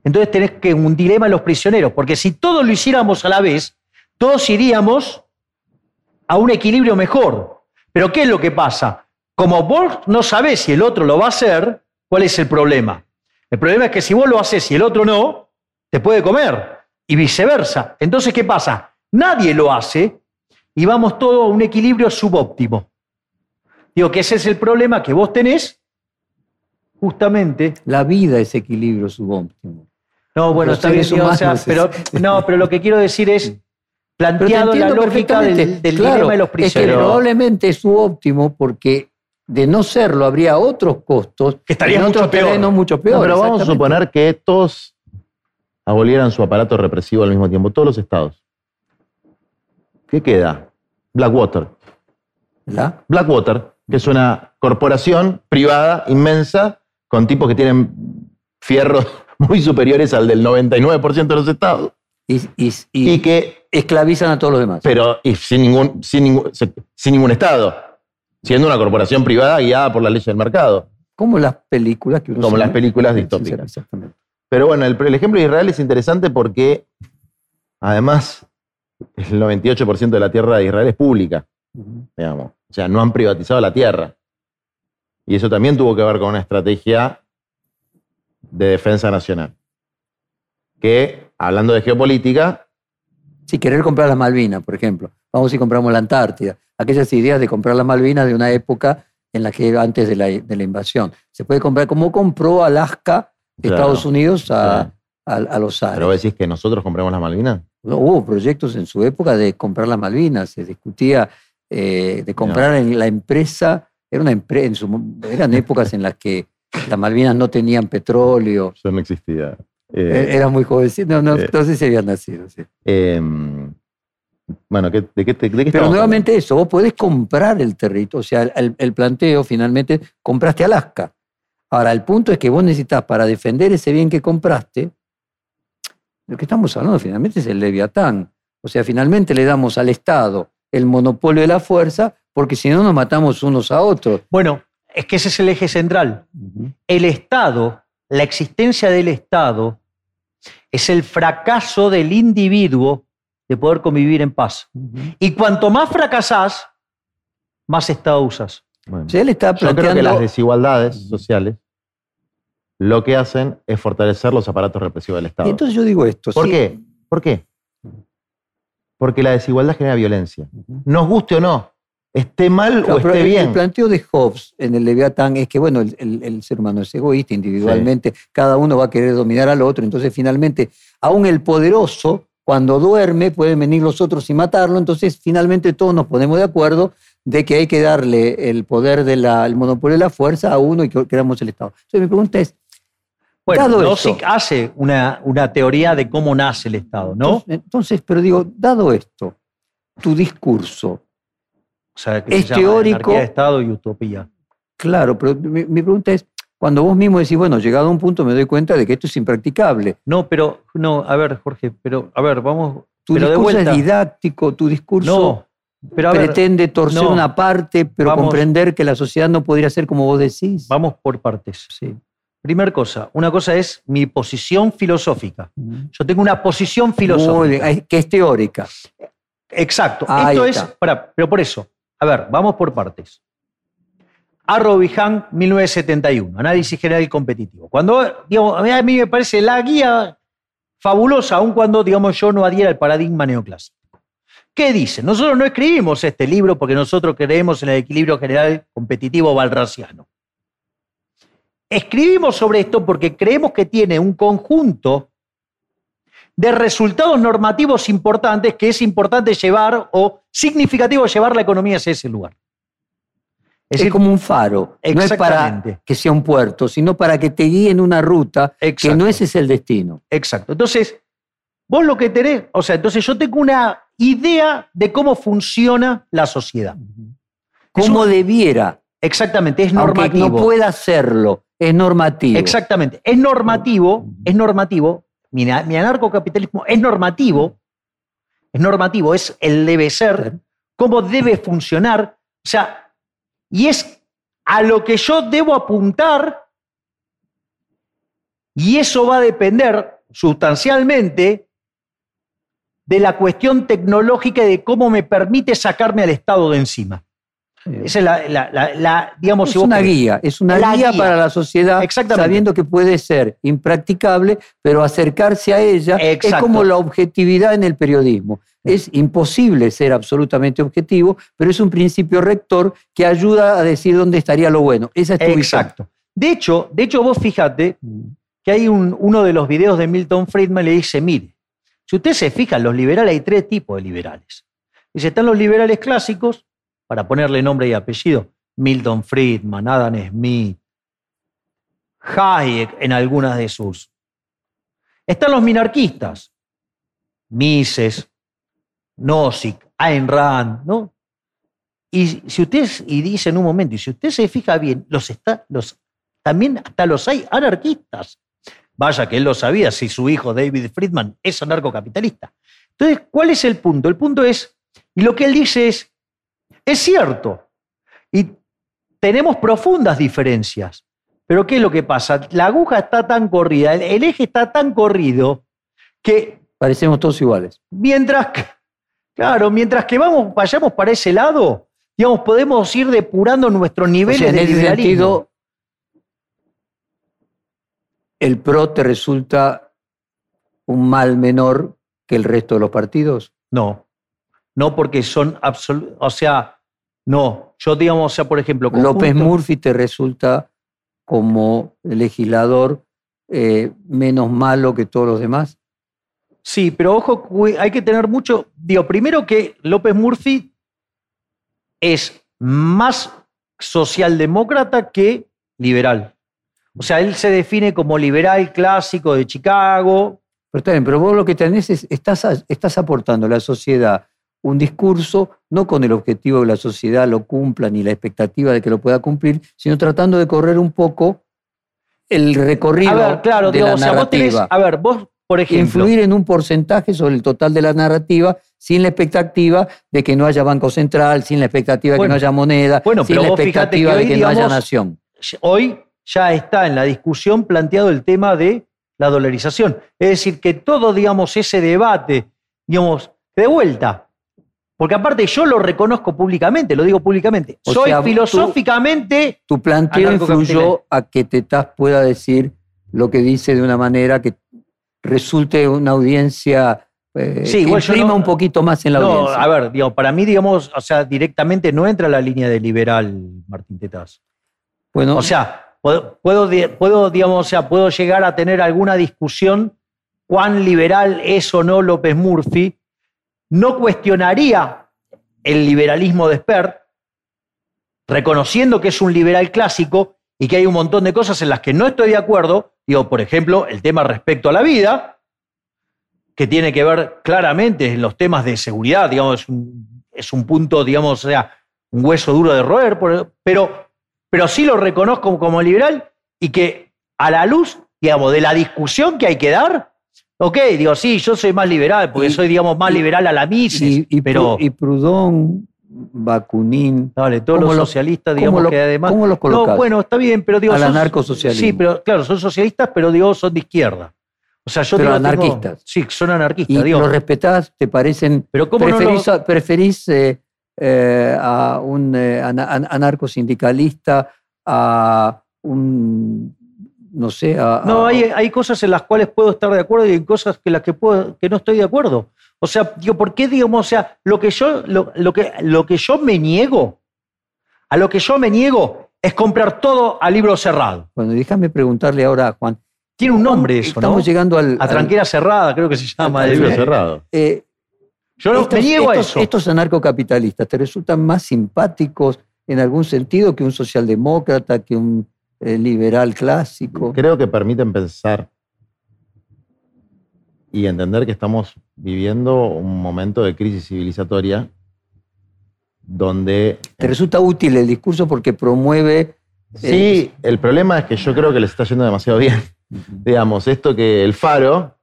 entonces tenés que un dilema en los prisioneros, porque si todos lo hiciéramos a la vez, todos iríamos a un equilibrio mejor. Pero ¿qué es lo que pasa? Como vos no sabés si el otro lo va a hacer, ¿cuál es el problema? El problema es que si vos lo haces y el otro no, te puede comer. Y viceversa. Entonces, ¿qué pasa? Nadie lo hace y vamos todos a un equilibrio subóptimo. Digo que ese es el problema que vos tenés, justamente. la vida es equilibrio subóptimo. No, bueno, Los está bien, o sea, pero, no, pero lo que quiero decir es, planteado la lógica del, del Claro, dilema de los Es que prisioneros. probablemente es subóptimo porque de no serlo habría otros costos Que estaría en mucho otros peor. mucho peor. No, pero vamos a suponer que todos abolieran su aparato represivo al mismo tiempo, todos los estados. ¿Qué queda? Blackwater. ¿La? Blackwater, que es una corporación privada inmensa con tipos que tienen fierros muy superiores al del 99% de los estados Y, y- y y que, esclavizan a todos los demás. pero y sin, ningún, sin, ningún, sin ningún estado, siendo una corporación privada guiada por la ley del mercado. Como las películas que uno Como las películas distópicas. Exactamente. Pero bueno, el, el ejemplo de Israel es interesante porque además el 98% de la tierra de Israel es pública, digamos. O sea, no han privatizado la tierra. Y eso también tuvo que ver con una estrategia de defensa nacional. Que, hablando de geopolítica, Si querer comprar las Malvinas, por ejemplo. Vamos y compramos la Antártida. Aquellas ideas de comprar las Malvinas de una época en la que antes de la, de la invasión. Se puede comprar como compró Alaska, Claro, Estados Unidos a, sí. a- a los pero árabes. vos decís que nosotros compramos las Malvinas. No, Hubo proyectos en su época de comprar las Malvinas, se discutía eh, de comprar en la empresa, era una empre- en su- eran épocas en las que las Malvinas no tenían petróleo, Eso no existía. e- Eh, era muy jovencito, no, no, eh, no sé si habían nacido. sí. eh, bueno, ¿qué- ¿de qué, te- de qué Pero nuevamente eso, vos podés comprar el territorio, o sea, el, el planteo finalmente, compraste Alaska. Ahora, el punto es que vos necesitas para defender ese bien que compraste, lo que estamos hablando finalmente es el leviatán. O sea, finalmente le damos al Estado el monopolio de la fuerza, porque si no nos matamos unos a otros. Bueno, es que ese es el eje central. El Estado, la existencia del Estado, es el fracaso del individuo de poder convivir en paz. Y cuanto más fracasás, más Estado usas. Bueno. O sea, él está Yo creo que planteando... las desigualdades sociales lo que hacen es fortalecer los aparatos represivos del Estado. Y entonces yo digo esto. ¿Por sí. qué? ¿Por qué? Porque la desigualdad genera violencia. Nos guste o no, esté mal Claro, o esté el- bien. El planteo de Hobbes en el Leviatán es que, bueno, el, el- el ser humano es egoísta individualmente, cada uno va a querer dominar al otro, entonces finalmente, aún el poderoso, cuando duerme, pueden venir los otros y matarlo, entonces finalmente todos nos ponemos de acuerdo de que hay que darle el poder del monopolio de la fuerza a uno y que queramos el Estado. Entonces mi pregunta es, Bueno, Dado Nozick esto. hace una, una teoría de cómo nace el Estado, ¿no? entonces, entonces, pero digo, dado esto, tu discurso, O sea, que Es se teórico. De Estado y utopía. Claro, pero mi, mi pregunta es, cuando vos mismo decís, bueno, llegado a un punto me doy cuenta de que esto es impracticable. No, pero, no, a ver, Jorge, pero, a ver, vamos. Tu pero de discurso vuelta. es didáctico, tu discurso No, pero ver, pretende torcer no. una parte, pero Vamos. comprender que la sociedad no podría ser como vos decís. vamos por partes. Sí. Primer cosa, una cosa es mi posición filosófica. Yo tengo una posición filosófica. Muy que es teórica. Exacto. Ahí Esto está. es, pará, pero por eso, a ver, vamos por partes. Arrobijan, 1971, análisis general competitivo. Cuando, digamos, a mí- a mí me parece la guía fabulosa, aun cuando, digamos, yo no adhiera al paradigma neoclásico. ¿Qué dice? Nosotros no escribimos este libro porque nosotros creemos en el equilibrio general competitivo balraciano. Escribimos sobre esto porque creemos que tiene un conjunto de resultados normativos importantes que es importante llevar o significativo llevar la economía hacia ese lugar. Es, decir, como un faro. No es para que sea un puerto, sino para que te guíe en una ruta que no ese es el destino. Exacto. Entonces, vos lo que tenés, o sea, entonces yo tengo una idea de cómo funciona la sociedad. Un- debiera, Exactamente, es aunque normativo. no pueda hacerlo, es normativo. Exactamente, es normativo, es normativo. Mi, mi anarcocapitalismo es normativo, es normativo, es el debe ser, cómo debe funcionar, o sea, y es a lo que yo debo apuntar, y eso va a depender sustancialmente de la cuestión tecnológica y de cómo me permite sacarme al Estado de encima. Esa es la, la- la- la- digamos, Es si una querés. guía, es una guía, guía. para la sociedad, sabiendo que puede ser impracticable, pero acercarse a ella es como la objetividad en el periodismo. Es imposible ser absolutamente objetivo, pero es un principio rector que ayuda a decir dónde estaría lo bueno. Esa es tu visión. Exacto. De hecho, de hecho, vos fíjate que hay un- uno de los videos de Milton Friedman le dice, mire, si usted se fija, los liberales hay tres tipos de liberales. Dice, están los liberales clásicos, para ponerle nombre y apellido, Milton Friedman, Adam Smith, Hayek en algunas de sus. Están los minarquistas, Mises, Nozick, Ayn Rand, ¿no? Y si usted, y dice en un momento, y si usted se fija bien, los está, los, también hasta los hay anarquistas. Vaya que él lo sabía si su hijo David Friedman es anarcocapitalista. Entonces, ¿cuál es el punto? El punto es, y lo que él dice es, es cierto, y tenemos profundas diferencias, pero ¿qué es lo que pasa? La aguja está tan corrida, el, eje está tan corrido, que Parecemos todos iguales. mientras que, claro, mientras que vamos, vayamos para ese lado, digamos, podemos ir depurando nuestros O niveles sea, en de ese liberalismo. sentido, el PRO te resulta un mal menor que el resto de los partidos. No, no porque son absolutos, o sea, no, yo digamos, o sea, por ejemplo, López Murphy te resulta como legislador eh, menos malo que todos los demás. Sí, pero ojo, hay que tener mucho, digo, primero que López Murphy es más socialdemócrata que liberal. O sea, él se define como liberal clásico de Chicago, Pero está bien, pero vos lo que tenés es, estás, estás aportando a la sociedad un discurso, no con el objetivo de que la sociedad lo cumpla ni la expectativa de que lo pueda cumplir, sino tratando de correr un poco el recorrido A ver, claro, de digo, la o sea, vos tenés, a ver, vos, por ejemplo, influir en un porcentaje sobre el total de la narrativa sin la expectativa de que no haya banco central, sin la expectativa de que no haya moneda, bueno, sin la expectativa que de que no haya nación. hoy ya está en la discusión planteado el tema de la dolarización. Es decir, que todo, digamos, ese debate, digamos, de vuelta, porque aparte yo lo reconozco públicamente, lo digo públicamente, O soy sea, filosóficamente, Tu planteo influyó a que Tetaz pueda decir lo que dice de una manera que resulte una audiencia eh, Sí, que igual no- un poquito más en la no, audiencia. a ver, digo, para mí, digamos, o sea, directamente no entra la línea de liberal Martín Tetaz. bueno, O sea, puedo, puedo, digamos, o sea, puedo llegar a tener alguna discusión cuán liberal es o no López Murphy. No cuestionaría el liberalismo de Spert, reconociendo que es un liberal clásico y que hay un montón de cosas en las que no estoy de acuerdo. Digo, por ejemplo, el tema respecto a la vida, que tiene que ver claramente en los temas de seguridad, digamos, es un, punto, digamos, o sea, un hueso duro de roer, pero, pero sí lo reconozco como liberal y que a la luz, digamos, de la discusión que hay que dar, ok, digo, sí, yo soy más liberal, porque Y- soy, digamos, más y- liberal a la Mises, Y, pero, y Proudhon, Bakunin, dale, todos ¿cómo los lo- socialistas, ¿cómo digamos, lo- que además... cómo los No, colocás? bueno, está bien, pero digo... Al anarcosocialismo. Sí, pero claro, son socialistas, pero digo, son de izquierda. O sea, yo Pero digo, tengo- anarquistas. sí, son anarquistas, y digo. los respetás, te parecen. Pero ¿cómo no preferís, lo- a- preferís, eh, eh, a un eh, ana- an- anarcosindicalista, a un. No sé, a. No, a- hay, hay cosas en las cuales puedo estar de acuerdo y hay cosas que las que puedo, que no estoy de acuerdo. O sea, digo, ¿por qué digamos, o sea, lo que yo, lo, lo que, lo que yo me niego, a lo que yo me niego es comprar todo a libro cerrado. Bueno, déjame preguntarle ahora a Juan. Tiene un nombre eso, Estamos ¿no? llegando al. A al- tranquera cerrada, creo que se llama. el- Libro Eh, cerrado. eh, Yo no, estos, me niego a estos- eso. Estos anarcocapitalistas, ¿te resultan más simpáticos en algún sentido que un socialdemócrata, que un eh, liberal clásico? Creo que permiten pensar y entender que estamos viviendo un momento de crisis civilizatoria donde... ¿Te resulta útil el discurso porque promueve Sí, el problema es que yo creo que les está yendo demasiado bien. Digamos, esto que el faro,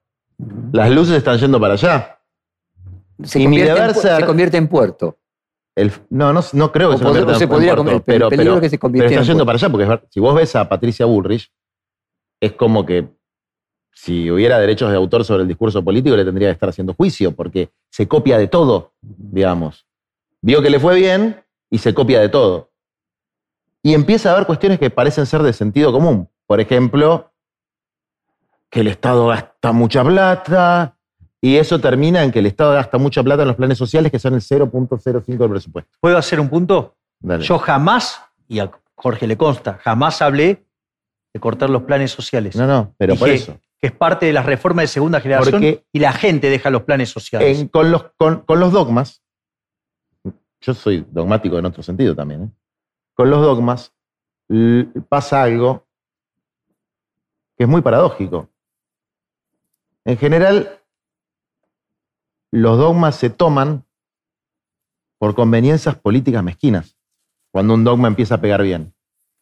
las luces están yendo para allá. se, Y mi convierte deber ser- se convierte en puerto? El- no, no, no creo que O se pod- convierta o se podría conver- el pero, peligro pero- que se pero está en yendo para allá, porque si vos ves a Patricia Bullrich, es como que si hubiera derechos de autor sobre el discurso político, le tendría que estar haciendo juicio, porque se copia de todo, digamos. Vio que le fue bien y se copia de todo. Y empieza a haber cuestiones que parecen ser de sentido común. Por ejemplo, que el Estado gasta mucha plata, y eso termina en que el Estado gasta mucha plata en los planes sociales, que son el 0.05 del presupuesto. ¿Puedo hacer un punto? Dale. Yo jamás, y a Jorge le consta, jamás hablé de cortar los planes sociales. No, no, pero por eso. Que es parte de las reformas de segunda generación Porque- y la gente deja los planes sociales. En- con, los, con, con los dogmas, yo soy dogmático en otro sentido también, ¿eh? con los dogmas pasa algo que es muy paradójico. En general, los dogmas se toman por conveniencias políticas mezquinas, cuando un dogma empieza a pegar bien.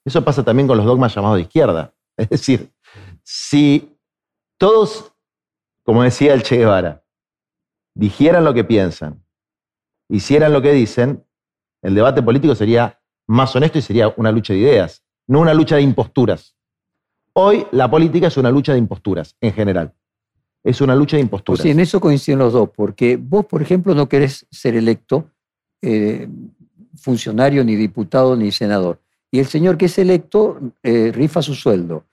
Eso pasa también con los dogmas llamados de izquierda. Es decir, si todos, como decía el Che Guevara, dijeran lo que piensan, hicieran lo que dicen, el debate político sería más honesto y sería una lucha de ideas, no una lucha de imposturas. Hoy la política es una lucha de imposturas, en general. Es una lucha de Pues imposturas. sí, en eso coinciden los dos, porque vos, por ejemplo, no querés ser electo eh, funcionario, ni diputado, ni senador. Y el señor que es electo eh, rifa su sueldo.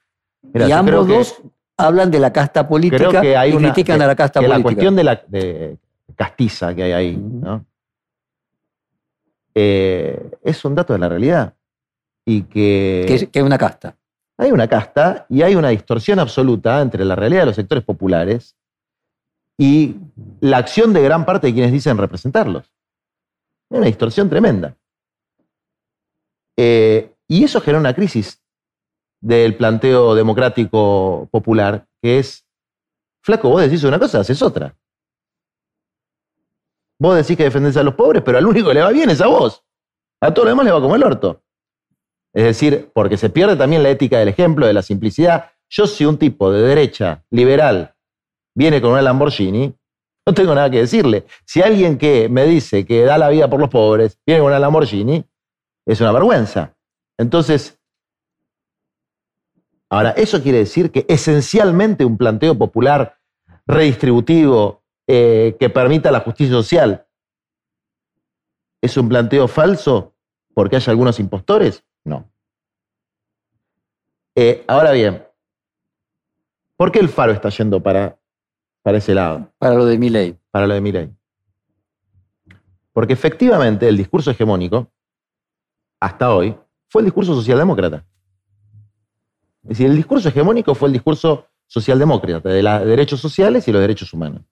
Mira, y ambos que- dos hablan de la casta política creo que hay y una- critican que- a la casta que la política. cuestión de la de castiza que hay ahí. ¿no? Eh, es un dato de la realidad. Y que, que, es, que es una casta. Hay una casta y hay una distorsión absoluta entre la realidad de los sectores populares y la acción de gran parte de quienes dicen representarlos. Hay una distorsión tremenda. Eh, y eso genera una crisis del planteo democrático popular, que es, flaco, vos decís una cosa, haces otra. Vos decís que defendés a los pobres, pero al único que le va bien es a vos. A todo lo demás le va como el orto. Es decir, porque se pierde también la ética del ejemplo, de la simplicidad. Yo si un tipo de derecha, liberal, viene con una Lamborghini, no tengo nada que decirle. Si alguien que me dice que da la vida por los pobres viene con una Lamborghini, es una vergüenza. Entonces, ahora, eso quiere decir que esencialmente un planteo popular redistributivo eh, que permita la justicia social es un planteo falso porque hay algunos impostores? No. Eh, ahora bien, ¿por qué el faro está yendo para, para ese lado? Para lo de mi ley. para lo de Milei. Porque efectivamente el discurso hegemónico, hasta hoy, fue el discurso socialdemócrata. Es decir, el discurso hegemónico fue el discurso socialdemócrata, de los derechos sociales y los derechos humanos.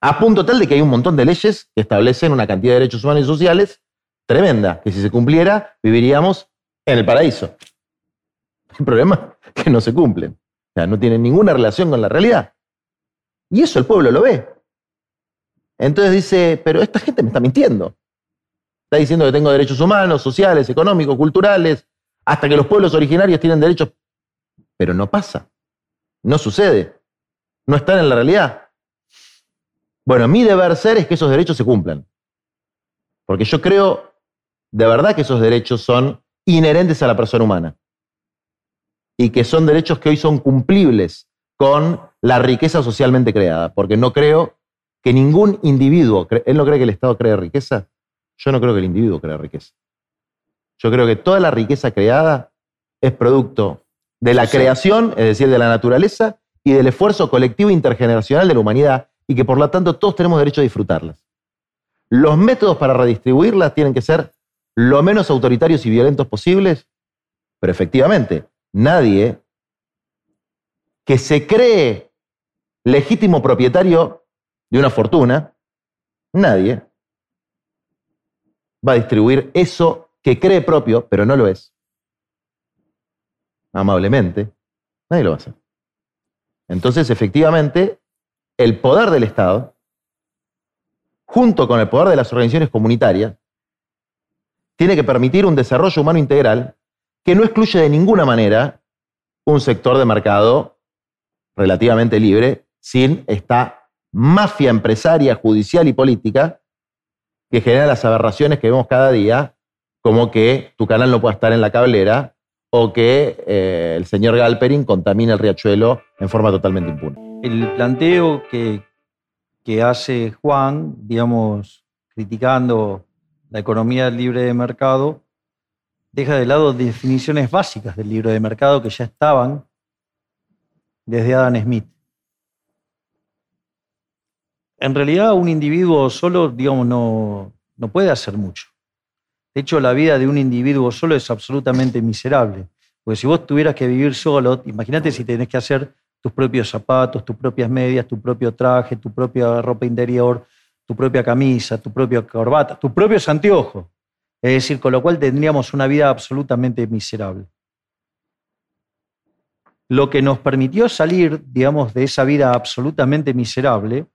A punto tal de que hay un montón de leyes que establecen una cantidad de derechos humanos y sociales tremenda, que si se cumpliera, viviríamos en el paraíso. El problema es que no se cumplen. O sea, no tienen ninguna relación con la realidad. Y eso el pueblo lo ve. Entonces dice, pero esta gente me está mintiendo. está diciendo que tengo derechos humanos, sociales, económicos, culturales, hasta que los pueblos originarios tienen derechos. Pero no pasa. No sucede. No están en la realidad. Bueno, mi deber ser es que esos derechos se cumplan. Porque yo creo de verdad que esos derechos son inherentes a la persona humana. Y que son derechos que hoy son cumplibles con la riqueza socialmente creada. Porque no creo que ningún individuo, él no cree que el Estado cree riqueza, yo no creo que el individuo crea riqueza. Yo creo que toda la riqueza creada es producto de la creación, es decir, de la naturaleza, y del esfuerzo colectivo intergeneracional de la humanidad, y que por lo tanto todos tenemos derecho a disfrutarlas. Los métodos para redistribuirlas tienen que ser lo menos autoritarios y violentos posibles, pero efectivamente, nadie que se cree legítimo propietario de una fortuna, nadie va a distribuir eso que cree propio, pero no lo es. Amablemente, nadie lo va a hacer. Entonces, efectivamente, el poder del Estado, junto con el poder de las organizaciones comunitarias, tiene que permitir un desarrollo humano integral que no excluye de ninguna manera un sector de mercado relativamente libre sin esta mafia empresaria, judicial y política que genera las aberraciones que vemos cada día, como que tu canal no pueda estar en la cablera o que eh, el señor Galperin contamina el riachuelo en forma totalmente impune. El planteo que, que hace Juan, digamos, criticando la economía libre de mercado, deja de lado definiciones básicas del libre de mercado que ya estaban desde Adam Smith en realidad un individuo solo, digamos, no, no puede hacer mucho. De hecho, la vida de un individuo solo es absolutamente miserable. Porque si vos tuvieras que vivir solo, imagínate si tenés que hacer tus propios zapatos, tus propias medias, tu propio traje, tu propia ropa interior, tu propia camisa, tu propia corbata, tus propios anteojos. Es decir, con lo cual tendríamos una vida absolutamente miserable. Lo que nos permitió salir, digamos, de esa vida absolutamente miserable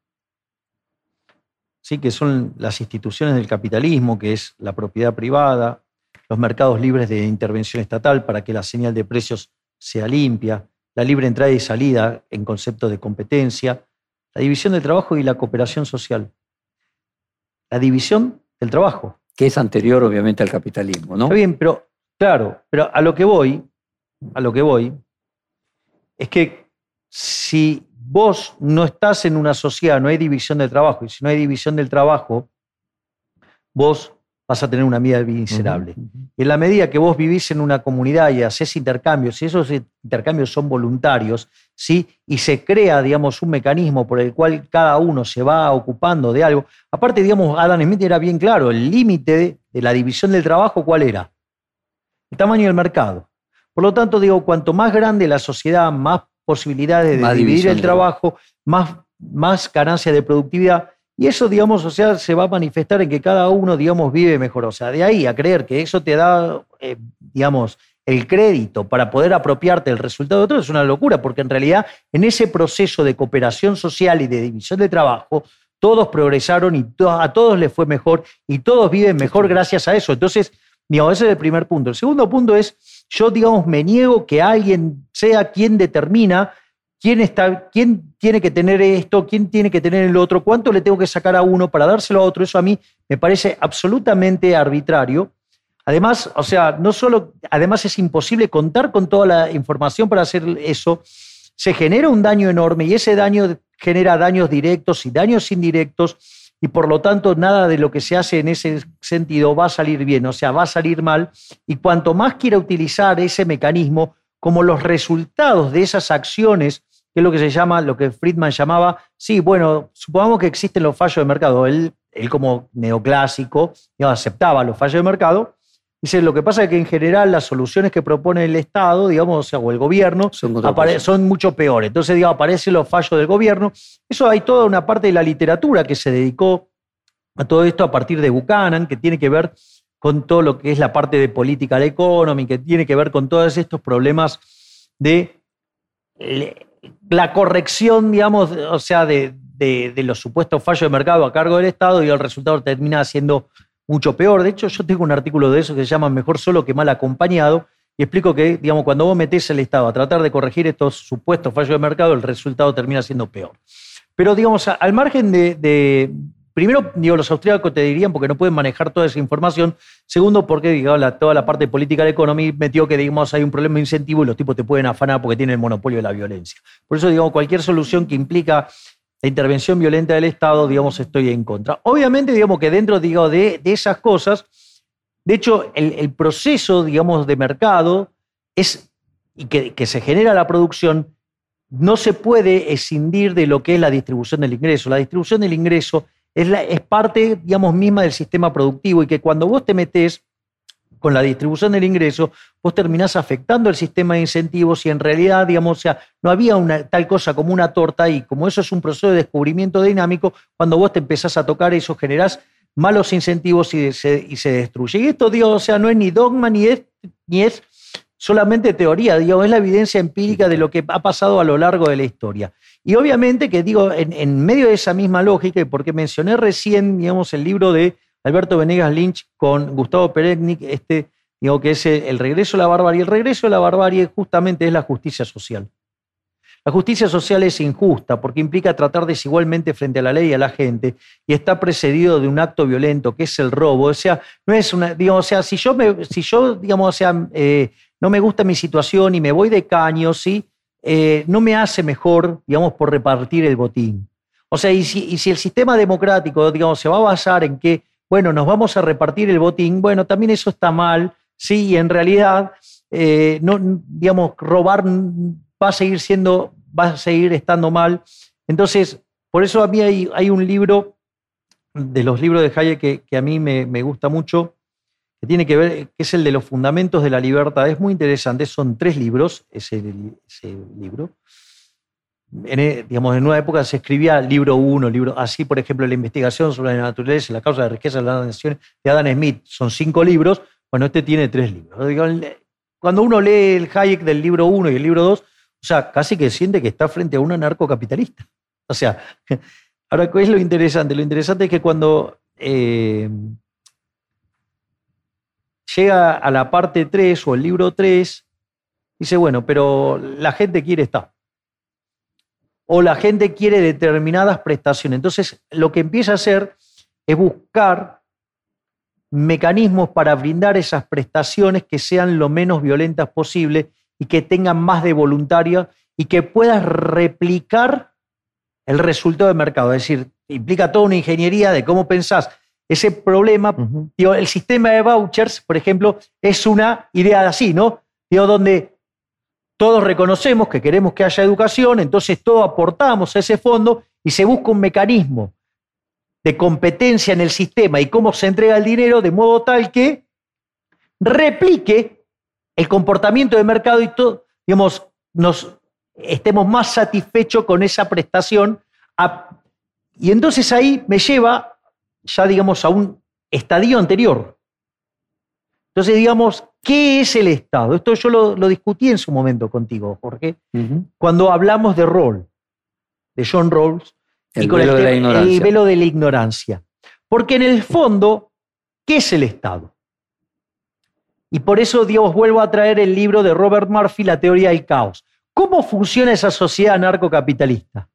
¿sí? que son las instituciones del capitalismo, que es la propiedad privada, los mercados libres de intervención estatal para que la señal de precios sea limpia, la libre entrada y salida en concepto de competencia, la división del trabajo y la cooperación social. La división del trabajo. Que es anterior, obviamente, al capitalismo, ¿no? Está bien, pero claro, pero a lo que voy, a lo que voy, es que si vos no estás en una sociedad, no hay división del trabajo, y si no hay división del trabajo, vos vas a tener una vida miserable. En la medida que vos vivís en una comunidad y haces intercambios, y esos intercambios son voluntarios, ¿sí? y se crea, digamos, un mecanismo por el cual cada uno se va ocupando de algo. Aparte, digamos, Adam Smith era bien claro, el límite de la división del trabajo, ¿cuál era? El tamaño del mercado. Por lo tanto, digo, cuanto más grande la sociedad, más posibilidades de dividir el trabajo, más, más ganancia de productividad. Y eso, digamos, o sea, se va a manifestar en que cada uno, digamos, vive mejor. O sea, de ahí a creer que eso te da, eh, digamos, el crédito para poder apropiarte del resultado de otro es una locura, porque en realidad en ese proceso de cooperación social y de división de trabajo, todos progresaron y a todos les fue mejor y todos viven mejor gracias a eso. Entonces, digamos, ese es el primer punto. El segundo punto es yo, digamos, me niego que alguien sea quien determina quién, está, quién tiene que tener esto, quién tiene que tener el otro, cuánto le tengo que sacar a uno para dárselo a otro. Eso a mí me parece absolutamente arbitrario. Además, o sea, no solo, además es imposible contar con toda la información para hacer eso. Se genera un daño enorme y ese daño genera daños directos y daños indirectos y por lo tanto nada de lo que se hace en ese sentido va a salir bien, o sea, va a salir mal. Y cuanto más quiera utilizar ese mecanismo como los resultados de esas acciones, que es lo que se llama, lo que Friedman llamaba, sí, bueno, supongamos que existen los fallos de mercado. Él, él como neoclásico aceptaba los fallos de mercado, Dice, lo que pasa es que en general las soluciones que propone el Estado, digamos, o, el gobierno, son, mucho peores. Entonces, digamos, aparecen los fallos del gobierno. Eso hay toda una parte de la literatura que se dedicó a todo esto a partir de Buchanan, que tiene que ver con todo lo que es la parte de política economy, que tiene que ver con todos estos problemas de la corrección, digamos, o sea, de, los supuestos fallos de mercado a cargo del Estado y el resultado termina siendo mucho peor. De hecho, yo tengo un artículo de eso que se llama Mejor solo que mal acompañado y explico que, digamos, cuando vos metés el Estado a tratar de corregir estos supuestos fallos de mercado, el resultado termina siendo peor. Pero, digamos, al margen de, primero, digo, los austríacos te dirían porque no pueden manejar toda esa información. Segundo, porque digamos, toda la parte política de economía metió que digamos, hay un problema de incentivo y los tipos te pueden afanar porque tienen el monopolio de la violencia. Por eso, digamos, cualquier solución que implica la intervención violenta del Estado, digamos, estoy en contra. Obviamente, digamos que dentro digo, de, esas cosas, de hecho, el, proceso, digamos, de mercado es, y que, se genera la producción, no se puede escindir de lo que es la distribución del ingreso. La distribución del ingreso es, la, es parte, digamos, misma del sistema productivo y que cuando vos te metés con la distribución del ingreso, vos terminás afectando el sistema de incentivos y en realidad, digamos, o sea, no había una tal cosa como una torta y como eso es un proceso de descubrimiento dinámico, cuando vos te empezás a tocar eso generás malos incentivos y se, y se destruye. Y esto, digo, o sea, no es ni dogma ni es, ni es solamente teoría, digo, es la evidencia empírica de lo que ha pasado a lo largo de la historia. Y obviamente que digo, en, en medio de esa misma lógica, y porque mencioné recién, digamos, el libro de Alberto Venegas Lynch con Gustavo Peregnik, este, digo que es el regreso a la barbarie. El regreso a la barbarie justamente es la justicia social. La justicia social es injusta porque implica tratar desigualmente frente a la ley y a la gente y está precedido de un acto violento que es el robo. O sea, no es una, digamos, o sea, si yo, me, si yo digamos, o sea, eh, no me gusta mi situación y me voy de caño, ¿sí? Eh, no me hace mejor, digamos, por repartir el botín. O sea, y si, el sistema democrático, digamos, se va a basar en que bueno, nos vamos a repartir el botín, bueno, también eso está mal, sí, y en realidad, eh, no, digamos, robar va a seguir siendo, va a seguir estando mal. Entonces, por eso a mí hay, un libro, de los libros de Hayek que, a mí me, gusta mucho, que tiene que ver, es el de los fundamentos de la libertad. Es muy interesante, son tres libros, ese, libro en, e, digamos, en una época se escribía libro uno, libro así, por ejemplo, la investigación sobre la naturaleza la causa de riqueza de las naciones de Adam Smith son cinco libros, bueno, este tiene tres libros. Cuando uno lee el Hayek del libro uno y el libro dos, o sea, casi que siente que está frente a un anarcocapitalista. O sea, ahora, ¿qué es lo interesante? Lo interesante es que cuando eh, llega a la parte 3 o el libro 3, dice, bueno, pero la gente quiere estar o la gente quiere determinadas prestaciones. Entonces, lo que empieza a hacer es buscar mecanismos para brindar esas prestaciones que sean lo menos violentas posible y que tengan más de voluntaria y que puedas replicar el resultado del mercado. Es decir, implica toda una ingeniería de cómo pensás ese problema. el sistema de vouchers, por ejemplo, es una idea así, ¿no? Digo, donde todos reconocemos que queremos que haya educación, entonces todos aportamos a ese fondo y se busca un mecanismo de competencia en el sistema y cómo se entrega el dinero de modo tal que replique el comportamiento de mercado y todo, digamos, nos estemos más satisfechos con esa prestación. y entonces ahí me lleva ya, digamos, a un estadio anterior, entonces, digamos, ¿qué es el Estado? Esto yo lo, discutí en su momento contigo, Jorge, cuando hablamos de rol, de John Rawls, el y con velo el, de la ignorancia. el velo de la ignorancia. Porque en el fondo, ¿qué es el Estado? Y por eso, Dios, vuelvo a traer el libro de Robert Murphy, La teoría del caos. ¿Cómo funciona esa sociedad anarcocapitalista?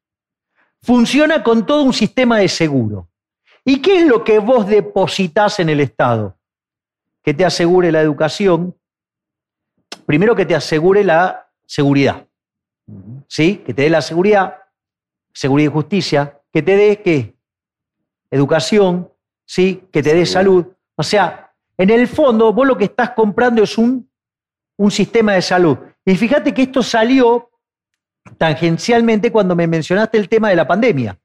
Funciona con todo un sistema de seguro. ¿Y qué es lo que vos depositas en el Estado? que te asegure la educación, primero que te asegure la seguridad, ¿sí? Que te dé la seguridad, seguridad y justicia, que te dé qué? Educación, ¿sí? Que te dé salud. O sea, en el fondo vos lo que estás comprando es un, un sistema de salud. Y fíjate que esto salió tangencialmente cuando me mencionaste el tema de la pandemia.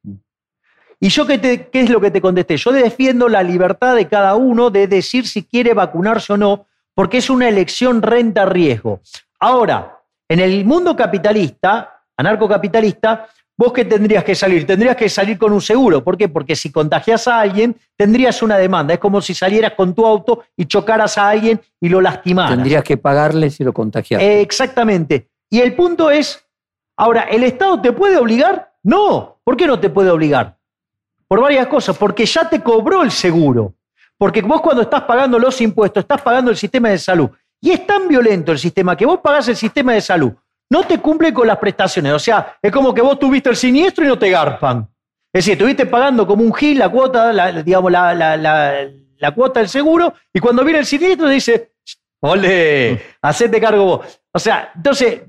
¿Y yo qué, qué es lo que te contesté? Yo defiendo la libertad de cada uno de decir si quiere vacunarse o no, porque es una elección renta-riesgo. Ahora, en el mundo capitalista, anarcocapitalista, ¿vos qué tendrías que salir? Tendrías que salir con un seguro. ¿Por qué? Porque si contagias a alguien, tendrías una demanda. Es como si salieras con tu auto y chocaras a alguien y lo lastimaras. Tendrías que pagarle si lo contagias. exactamente. Y el punto es, ahora, ¿el Estado te puede obligar? No. ¿Por qué no te puede obligar? Por varias cosas, porque ya te cobró el seguro. Porque vos cuando estás pagando los impuestos, estás pagando el sistema de salud. Y es tan violento el sistema que vos pagás el sistema de salud, no te cumple con las prestaciones. O sea, es como que vos tuviste el siniestro y no te garpan. Es decir, estuviste pagando como un gil la cuota, la, digamos, la, la, cuota del seguro, y cuando viene el siniestro dice, ole, hacete cargo vos. O sea, entonces,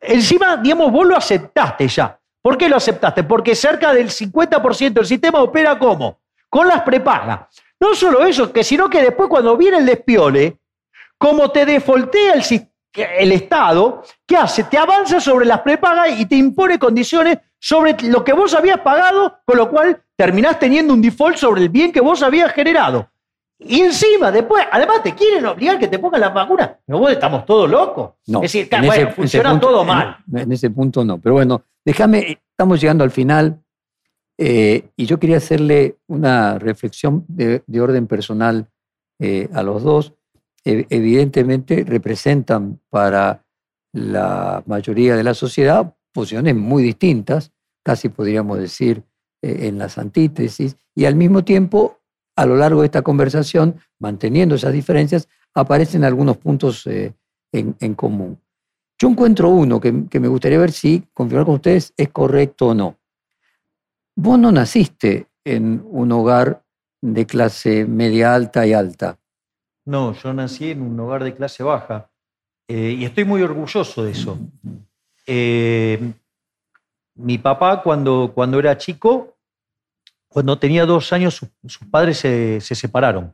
encima, digamos, vos lo aceptaste ya. ¿Por qué lo aceptaste? Porque cerca del 50% del sistema opera como? Con las prepagas. No solo eso, que sino que después cuando viene el despiole, como te defoltea el, el Estado, ¿qué hace? Te avanza sobre las prepagas y te impone condiciones sobre lo que vos habías pagado, con lo cual terminás teniendo un default sobre el bien que vos habías generado. Y encima, después, además te quieren obligar que te pongan la vacuna. No, vos estamos todos locos. No, es decir, en bueno, ese- funciona ese punto- todo mal. En, en ese punto no. Pero bueno, déjame, estamos llegando al final eh, y yo quería hacerle una reflexión de, de orden personal eh, a los dos. E- evidentemente representan para la mayoría de la sociedad posiciones muy distintas, casi podríamos decir eh, en las antítesis, y al mismo tiempo, a lo largo de esta conversación, manteniendo esas diferencias, aparecen algunos puntos en común. Yo encuentro uno que, me gustaría ver si confirmar con ustedes es correcto o no. Vos no naciste en un hogar de clase media alta y alta. No, yo nací en un hogar de clase baja eh, y estoy muy orgulloso de eso. Eh, mi papá, cuando, cuando era chico, cuando tenía dos años, su- sus padres se, se separaron.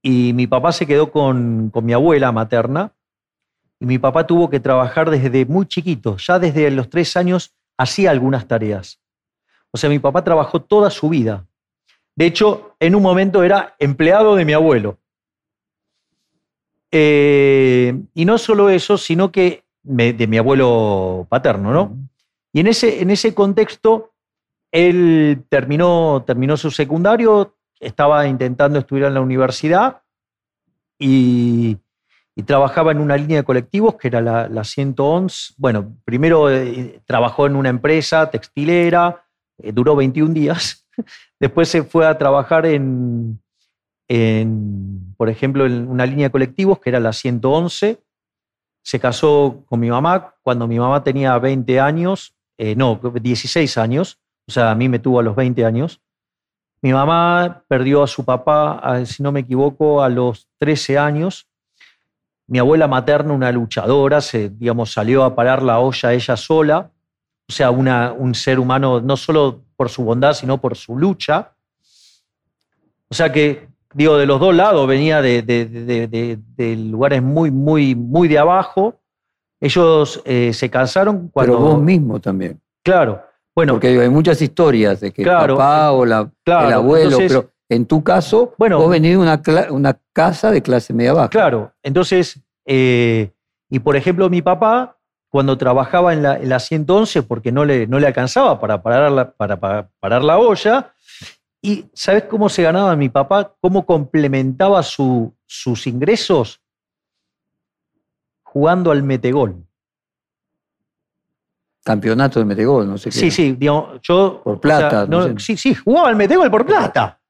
Y mi papá se quedó con, con mi abuela materna. Y mi papá tuvo que trabajar desde muy chiquito, ya desde los tres años hacía algunas tareas. O sea, mi papá trabajó toda su vida. De hecho, en un momento era empleado de mi abuelo. Eh, y no solo eso, sino que me- de mi abuelo paterno, ¿no? Y en ese, en ese contexto, él terminó, terminó su secundario, estaba intentando estudiar en la universidad y, y trabajaba en una línea de colectivos que era la, la 111. Bueno, primero eh, trabajó en una empresa textilera, eh, duró 21 días. Después se fue a trabajar en, por ejemplo, en una línea de colectivos que era la 111. Se casó con mi mamá cuando mi mamá tenía 20 años, eh, no, 16 años, o sea, a mí me tuvo a los 20 años. Mi mamá perdió a su papá, si no me equivoco, a los 13 años. Mi abuela materna, una luchadora, se, digamos, salió a parar la olla ella sola. O sea, una, un ser humano no solo por su bondad, sino por su lucha. O sea que, digo, de los dos lados venía de, de- de- de- de lugares muy, muy, muy de abajo. Ellos eh, se cansaron cuando... Pero vos mismo también. Claro. Bueno, Porque hay muchas historias de que el Claro, papá o la, claro, el abuelo, entonces- pero en tu caso, Bueno. vos venís de una, una casa de clase media baja. Claro, entonces, eh, y por ejemplo, mi papá, cuando trabajaba en la, en la 111, porque no le, no le alcanzaba para parar, la, para, para parar la olla, y ¿sabes cómo se ganaba mi papá? ¿Cómo complementaba su- sus ingresos? Jugando al metegol. Campeonato de Metegol, no sé qué. Sí, sí, digamos, yo... Por plata, o sea, no no- sé. sí, sí, jugaba al metegol por plata.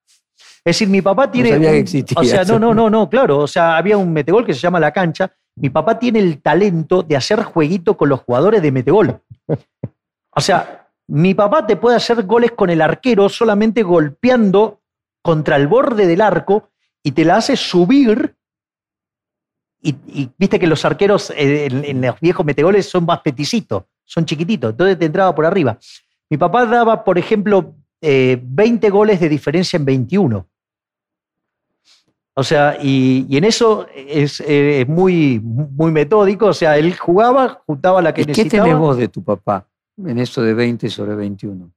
Es decir, mi papá tiene... sabía que existía O sea, no, no, no, no, claro. O sea, había un metegol que se llama La Cancha. Mi papá tiene el talento de hacer jueguito con los jugadores de metegol. O sea, mi papá te puede hacer goles con el arquero solamente golpeando contra el borde del arco y te la hace subir. Y, y viste que los arqueros eh, en, en los viejos metegoles son más peticitos, son chiquititos, entonces te entraba por arriba. Mi papá daba, por ejemplo, eh, 20 goles de diferencia en 21. O sea, y, y en eso es, eh, es muy, muy metódico. O sea, él jugaba, juntaba la que ¿Y qué necesitaba. tenés vos de tu papá en eso de 20 sobre 21?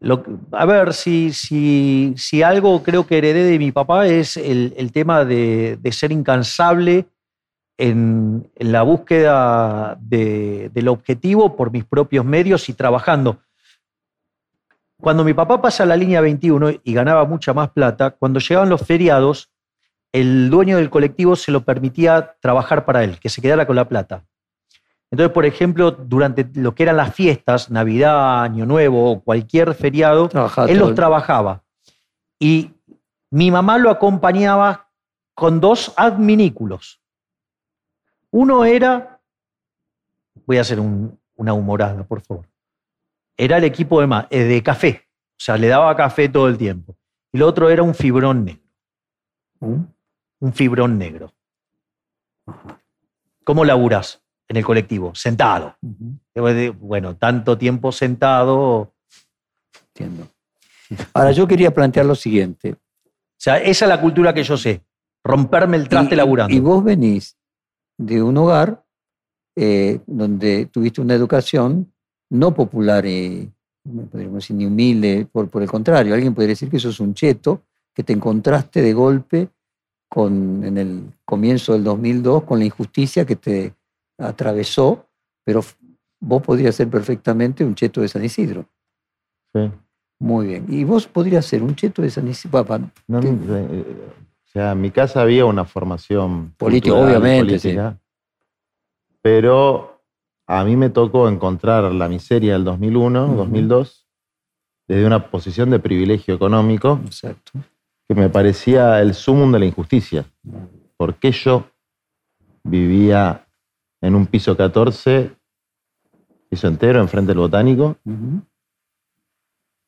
Lo que- a ver, si, si, si algo creo que heredé de mi papá es el, el tema de, de ser incansable en, en la búsqueda de- del objetivo por mis propios medios y trabajando. Cuando mi papá pasa a la línea 21 y ganaba mucha más plata, cuando llegaban los feriados, el dueño del colectivo se lo permitía trabajar para él, que se quedara con la plata. Entonces, por ejemplo, durante lo que eran las fiestas, Navidad, Año Nuevo o cualquier feriado, Trabajaba él los trabajaba. Y mi mamá lo acompañaba con dos adminículos. Uno era, voy a hacer un- una humorada, por favor. Era el equipo de, ma- eh, de café, o sea, le daba café todo el tiempo. Y lo otro era un fibrón negro, ¿Mm? un fibrón negro. ¿Cómo laburas en el colectivo? Sentado. Bueno, tanto tiempo sentado. Entiendo. Ahora, yo quería plantear lo siguiente. O sea, esa es la cultura que yo sé. Romperme el traste Y- laburando. Y vos venís de un hogar eh, donde tuviste una educación no popular, y, no podríamos decir ni humilde, por, por el contrario, alguien podría decir que sos un cheto, que te encontraste de golpe con, en el comienzo del 2002 con la injusticia que te atravesó, pero vos podrías ser perfectamente un cheto de San Isidro. Sí. Muy bien. Y vos podrías ser un cheto de San Isidro. Papá, No, no, eh, o sea, en mi casa había una formación Política, obviamente, política, Pero a mí me tocó encontrar la miseria del 2001, Ujú. 2002, desde una posición de privilegio económico Exacto. que me parecía el sumum de la injusticia. Porque yo vivía en un piso 14, piso entero, enfrente del botánico,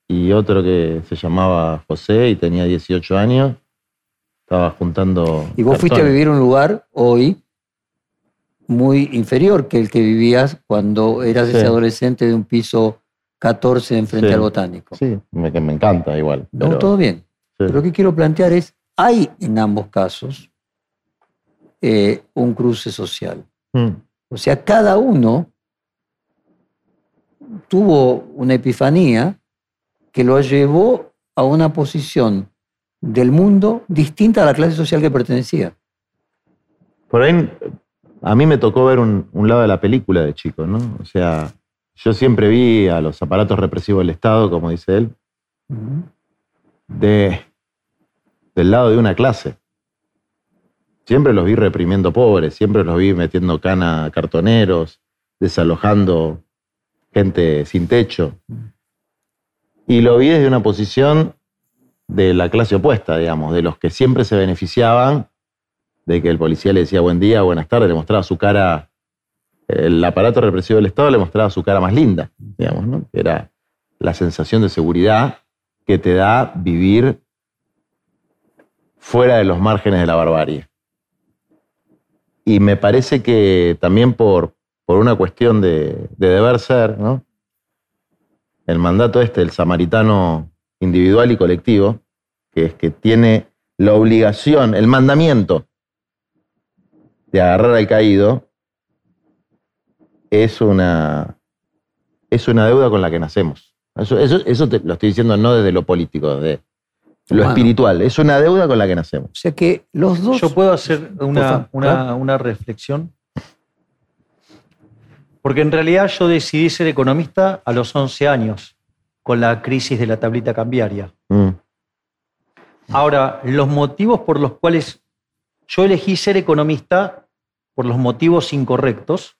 y otro que se llamaba José y tenía 18 años, estaba juntando. Y vos fuiste a vivir un lugar hoy muy inferior que el que vivías cuando eras Sí. ese adolescente de un piso 14 enfrente Sí. al botánico. Sí, me, que me encanta igual. No, pero- todo bien. sí. Pero lo que quiero plantear es, hay en ambos casos eh, un cruce social. Mm, O sea, cada uno tuvo una epifanía que lo llevó a una posición del mundo distinta a la clase social que pertenecía. Por ahí, a mí me tocó ver un, un lado de la película de chico, ¿no? O sea, yo siempre vi a los aparatos represivos del Estado, como dice él, de, del lado de una clase. Siempre los vi reprimiendo pobres, siempre los vi metiendo cana a cartoneros, desalojando gente sin techo. Y lo vi desde una posición de la clase opuesta, digamos, de los que siempre se beneficiaban de que el policía le decía buen día, buenas tardes, le mostraba su cara, el aparato represivo del Estado le mostraba su cara más linda, digamos, ¿no? Era la sensación de seguridad que te da vivir fuera de los márgenes de la barbarie. Y me parece que también por, por una cuestión de, de deber ser, ¿no? el mandato este del samaritano individual y colectivo, que es que tiene la obligación, el mandamiento de agarrar al caído, es una, es una deuda con la que nacemos. Eso, eso, eso te lo estoy diciendo no desde lo político, de lo espiritual. Es una deuda con la que nacemos. O sea que los dos... Yo puedo hacer una, una- una reflexión. Porque en realidad yo decidí ser economista a los 11 años, con la crisis de la tablita cambiaria. Mm, Ahora, los motivos por los cuales yo elegí ser economista, por los motivos incorrectos,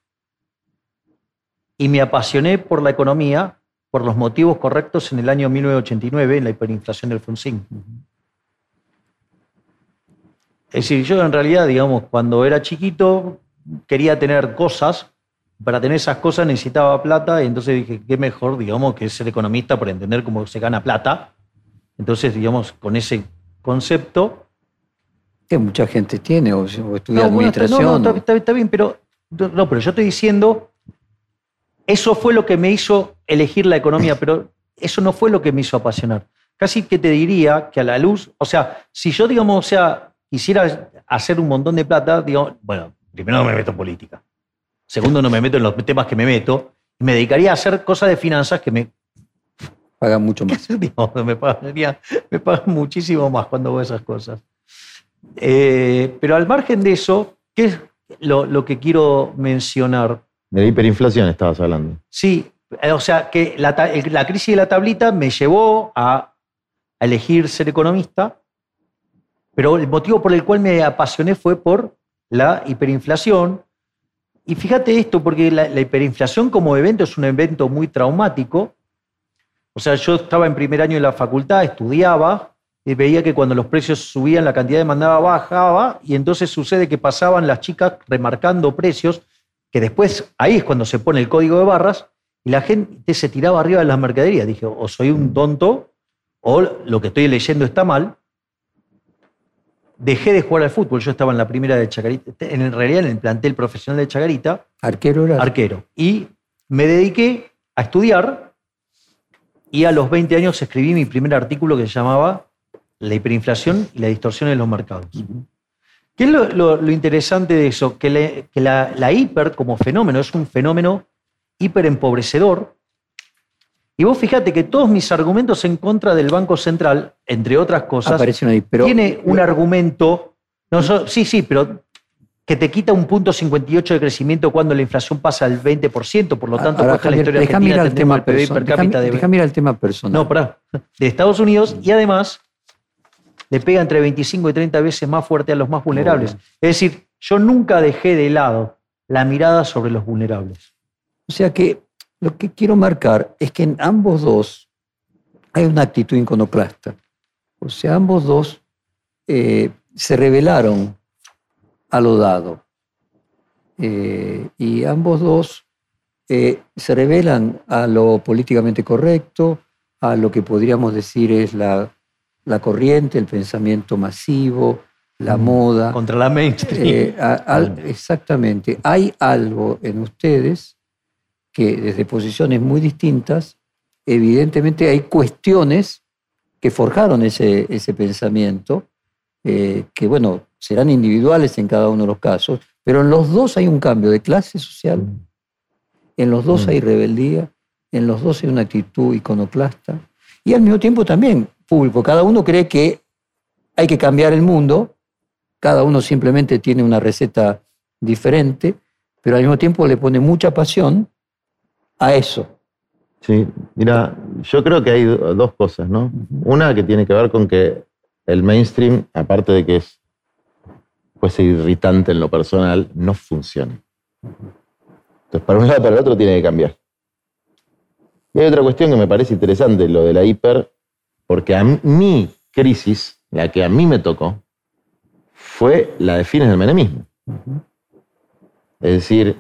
y me apasioné por la economía por los motivos correctos en el año 1989, en la hiperinflación del Fonsín. Es decir, yo en realidad, digamos, cuando era chiquito quería tener cosas, para tener esas cosas necesitaba plata, y entonces dije, qué mejor, digamos, que ser economista por entender cómo se gana plata. Entonces, digamos, con ese concepto... que mucha gente tiene, o, o estudia No, bueno, está- administración. no, no, está, bien, pero, no, pero yo estoy diciendo, eso fue lo que me hizo elegir la economía, pero eso no fue lo que me hizo apasionar. Casi que te diría que a la luz, o sea, si yo, digamos, o sea, quisiera hacer un montón de plata, digamos, bueno, primero no me meto en política. Segundo, no me meto en los temas que me meto. Y me dedicaría a hacer cosas de finanzas que me, pagan mucho más. me, pagaría, me pagan muchísimo más cuando hago esas cosas. Eh, pero al margen de eso, ¿qué es lo, lo que quiero mencionar? De la hiperinflación estabas hablando. Sí, o sea, que la, la crisis de la tablita me llevó a, a elegir ser economista, pero el motivo por el cual me apasioné fue por la hiperinflación. Y fíjate esto, porque la, la hiperinflación como evento es un evento muy traumático. O sea, yo estaba en primer año de la facultad, estudiaba, y veía que cuando los precios subían, la cantidad demandada bajaba, y entonces sucede que pasaban las chicas remarcando precios, que después ahí es cuando se pone el código de barras, y la gente se tiraba arriba de las mercaderías. Dije, o soy un tonto, o lo que estoy leyendo está mal. Dejé de jugar al fútbol, yo estaba en la primera de Chacarita, en realidad en el plantel profesional de Chacarita, Arquero era. arquero. Y me dediqué a estudiar y a los 20 años escribí mi primer artículo que se llamaba La hiperinflación y la distorsión en los mercados. ¿Qué es lo, lo- lo interesante de eso? Que, le- que la, la hiper como fenómeno es un fenómeno hiperempobrecedor. Y vos fíjate que todos mis argumentos en contra del Banco Central, entre otras cosas, pero tiene un argumento. No, so- sí, sí, pero que te quita un punto 58 de crecimiento cuando la inflación pasa al 20%, por lo tanto, Ahora, la historia deja mirar el tema personal. per cápita de- Deja mirar el tema personal. No, pará. De Estados Unidos y además le pega entre 25 y 30 veces más fuerte a los más vulnerables. Bueno. Es decir, yo nunca dejé de lado la mirada sobre los vulnerables. O sea que lo que quiero marcar es que en ambos dos hay una actitud iconoclasta. O sea, ambos dos eh, se rebelaron a lo dado. Eh, y ambos dos eh, se rebelan a lo políticamente correcto, a lo que podríamos decir es la, la corriente, el pensamiento masivo, la Mm. moda. Contra la mainstream. Eh, al- exactamente. Hay algo en ustedes que desde posiciones muy distintas, evidentemente hay cuestiones que forjaron ese, ese pensamiento, eh, que bueno, serán individuales en cada uno de los casos, pero en los dos hay un cambio de clase social, en los dos Mm. hay rebeldía, en los dos hay una actitud iconoclasta, y al mismo tiempo también público. Cada uno cree que hay que cambiar el mundo, cada uno simplemente tiene una receta diferente, pero al mismo tiempo le pone mucha pasión a eso. Sí, mira, yo creo que hay do- dos cosas, ¿no? Una que tiene que ver con que el mainstream, aparte de que es puede ser irritante en lo personal, no funciona. Entonces, para un lado y para el otro tiene que cambiar. Y hay otra cuestión que me parece interesante, lo de la hiper, porque a mí- mi crisis, la que a mí me tocó, fue la de fines del menemismo. Es decir,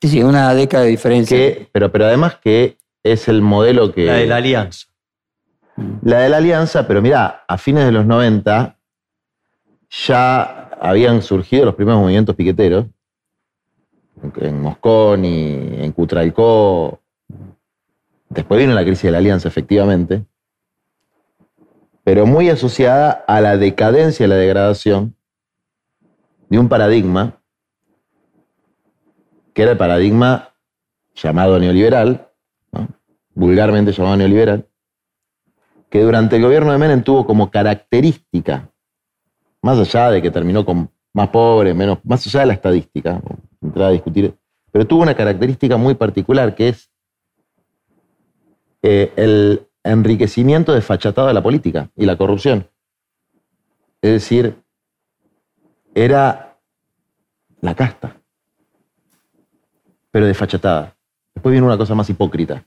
Sí, sí, una década de diferencia. que, pero, pero además que es el modelo que... La de la alianza. La de la alianza, pero mira, a fines de los 90 ya habían surgido los primeros movimientos piqueteros, en- en Mosconi, en Cutralcó. Después vino la crisis de la alianza, efectivamente, pero muy asociada a la decadencia y la degradación de un paradigma, que era el paradigma llamado neoliberal, vulgarmente llamado neoliberal, que durante el gobierno de Menem tuvo como característica, más allá de que terminó con más pobres, menos, más allá de la estadística, entrar a discutir, pero tuvo una característica muy particular que es eh, el enriquecimiento desfachatado de la política y la corrupción. Es decir, era la casta, pero desfachatada. Después viene una cosa más hipócrita,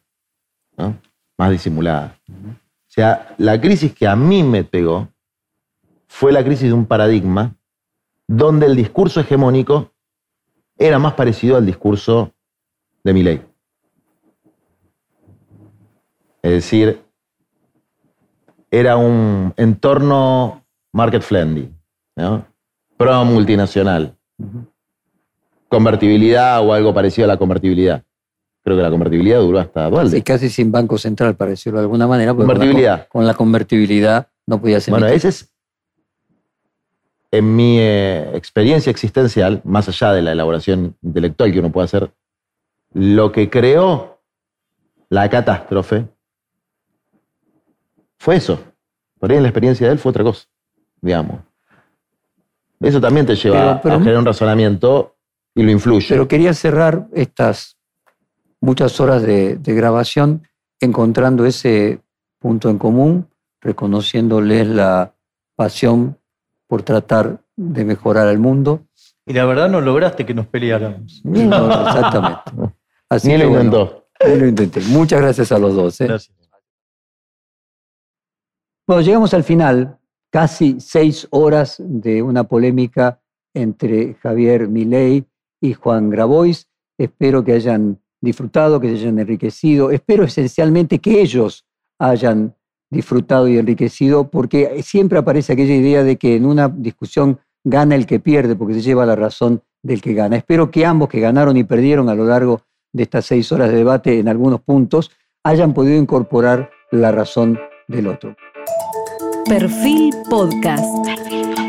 más disimulada. O sea, la crisis que a mí me pegó fue la crisis de un paradigma donde el discurso hegemónico era más parecido al discurso de Milley. Es decir, era un entorno market friendly, ¿no? pro multinacional, convertibilidad o algo parecido a la convertibilidad. Creo que la convertibilidad duró hasta Dualde. Sí, casi sin banco central, para decirlo de alguna manera. porque con la Convertibilidad. Con, la convertibilidad no podía ser. Bueno, ese es, en mi eh, experiencia existencial, más allá de la elaboración intelectual que uno puede hacer, lo que creó la catástrofe fue eso. Por ahí en la experiencia de él fue otra cosa, digamos. Eso también te lleva Pero- pero- a generar un razonamiento y lo influye. Pero quería cerrar estas muchas horas de, de grabación encontrando ese punto en común, reconociéndoles la pasión por tratar de mejorar al mundo. Y la verdad no lograste que nos peleáramos. No, exactamente. Así Ni lo bueno, intentó. ni lo intenté. Muchas gracias a los dos. ¿eh? Gracias. Bueno, llegamos al final casi seis horas de una polémica entre Javier Milei y Juan Grabois. Espero que hayan disfrutado, que se hayan enriquecido. Espero esencialmente que ellos hayan disfrutado y enriquecido, porque siempre aparece aquella idea de que en una discusión gana el que pierde, porque se lleva la razón del que gana. Espero que ambos que ganaron y perdieron a lo largo de estas seis horas de debate en algunos puntos hayan podido incorporar la razón del otro. Perfil Podcast.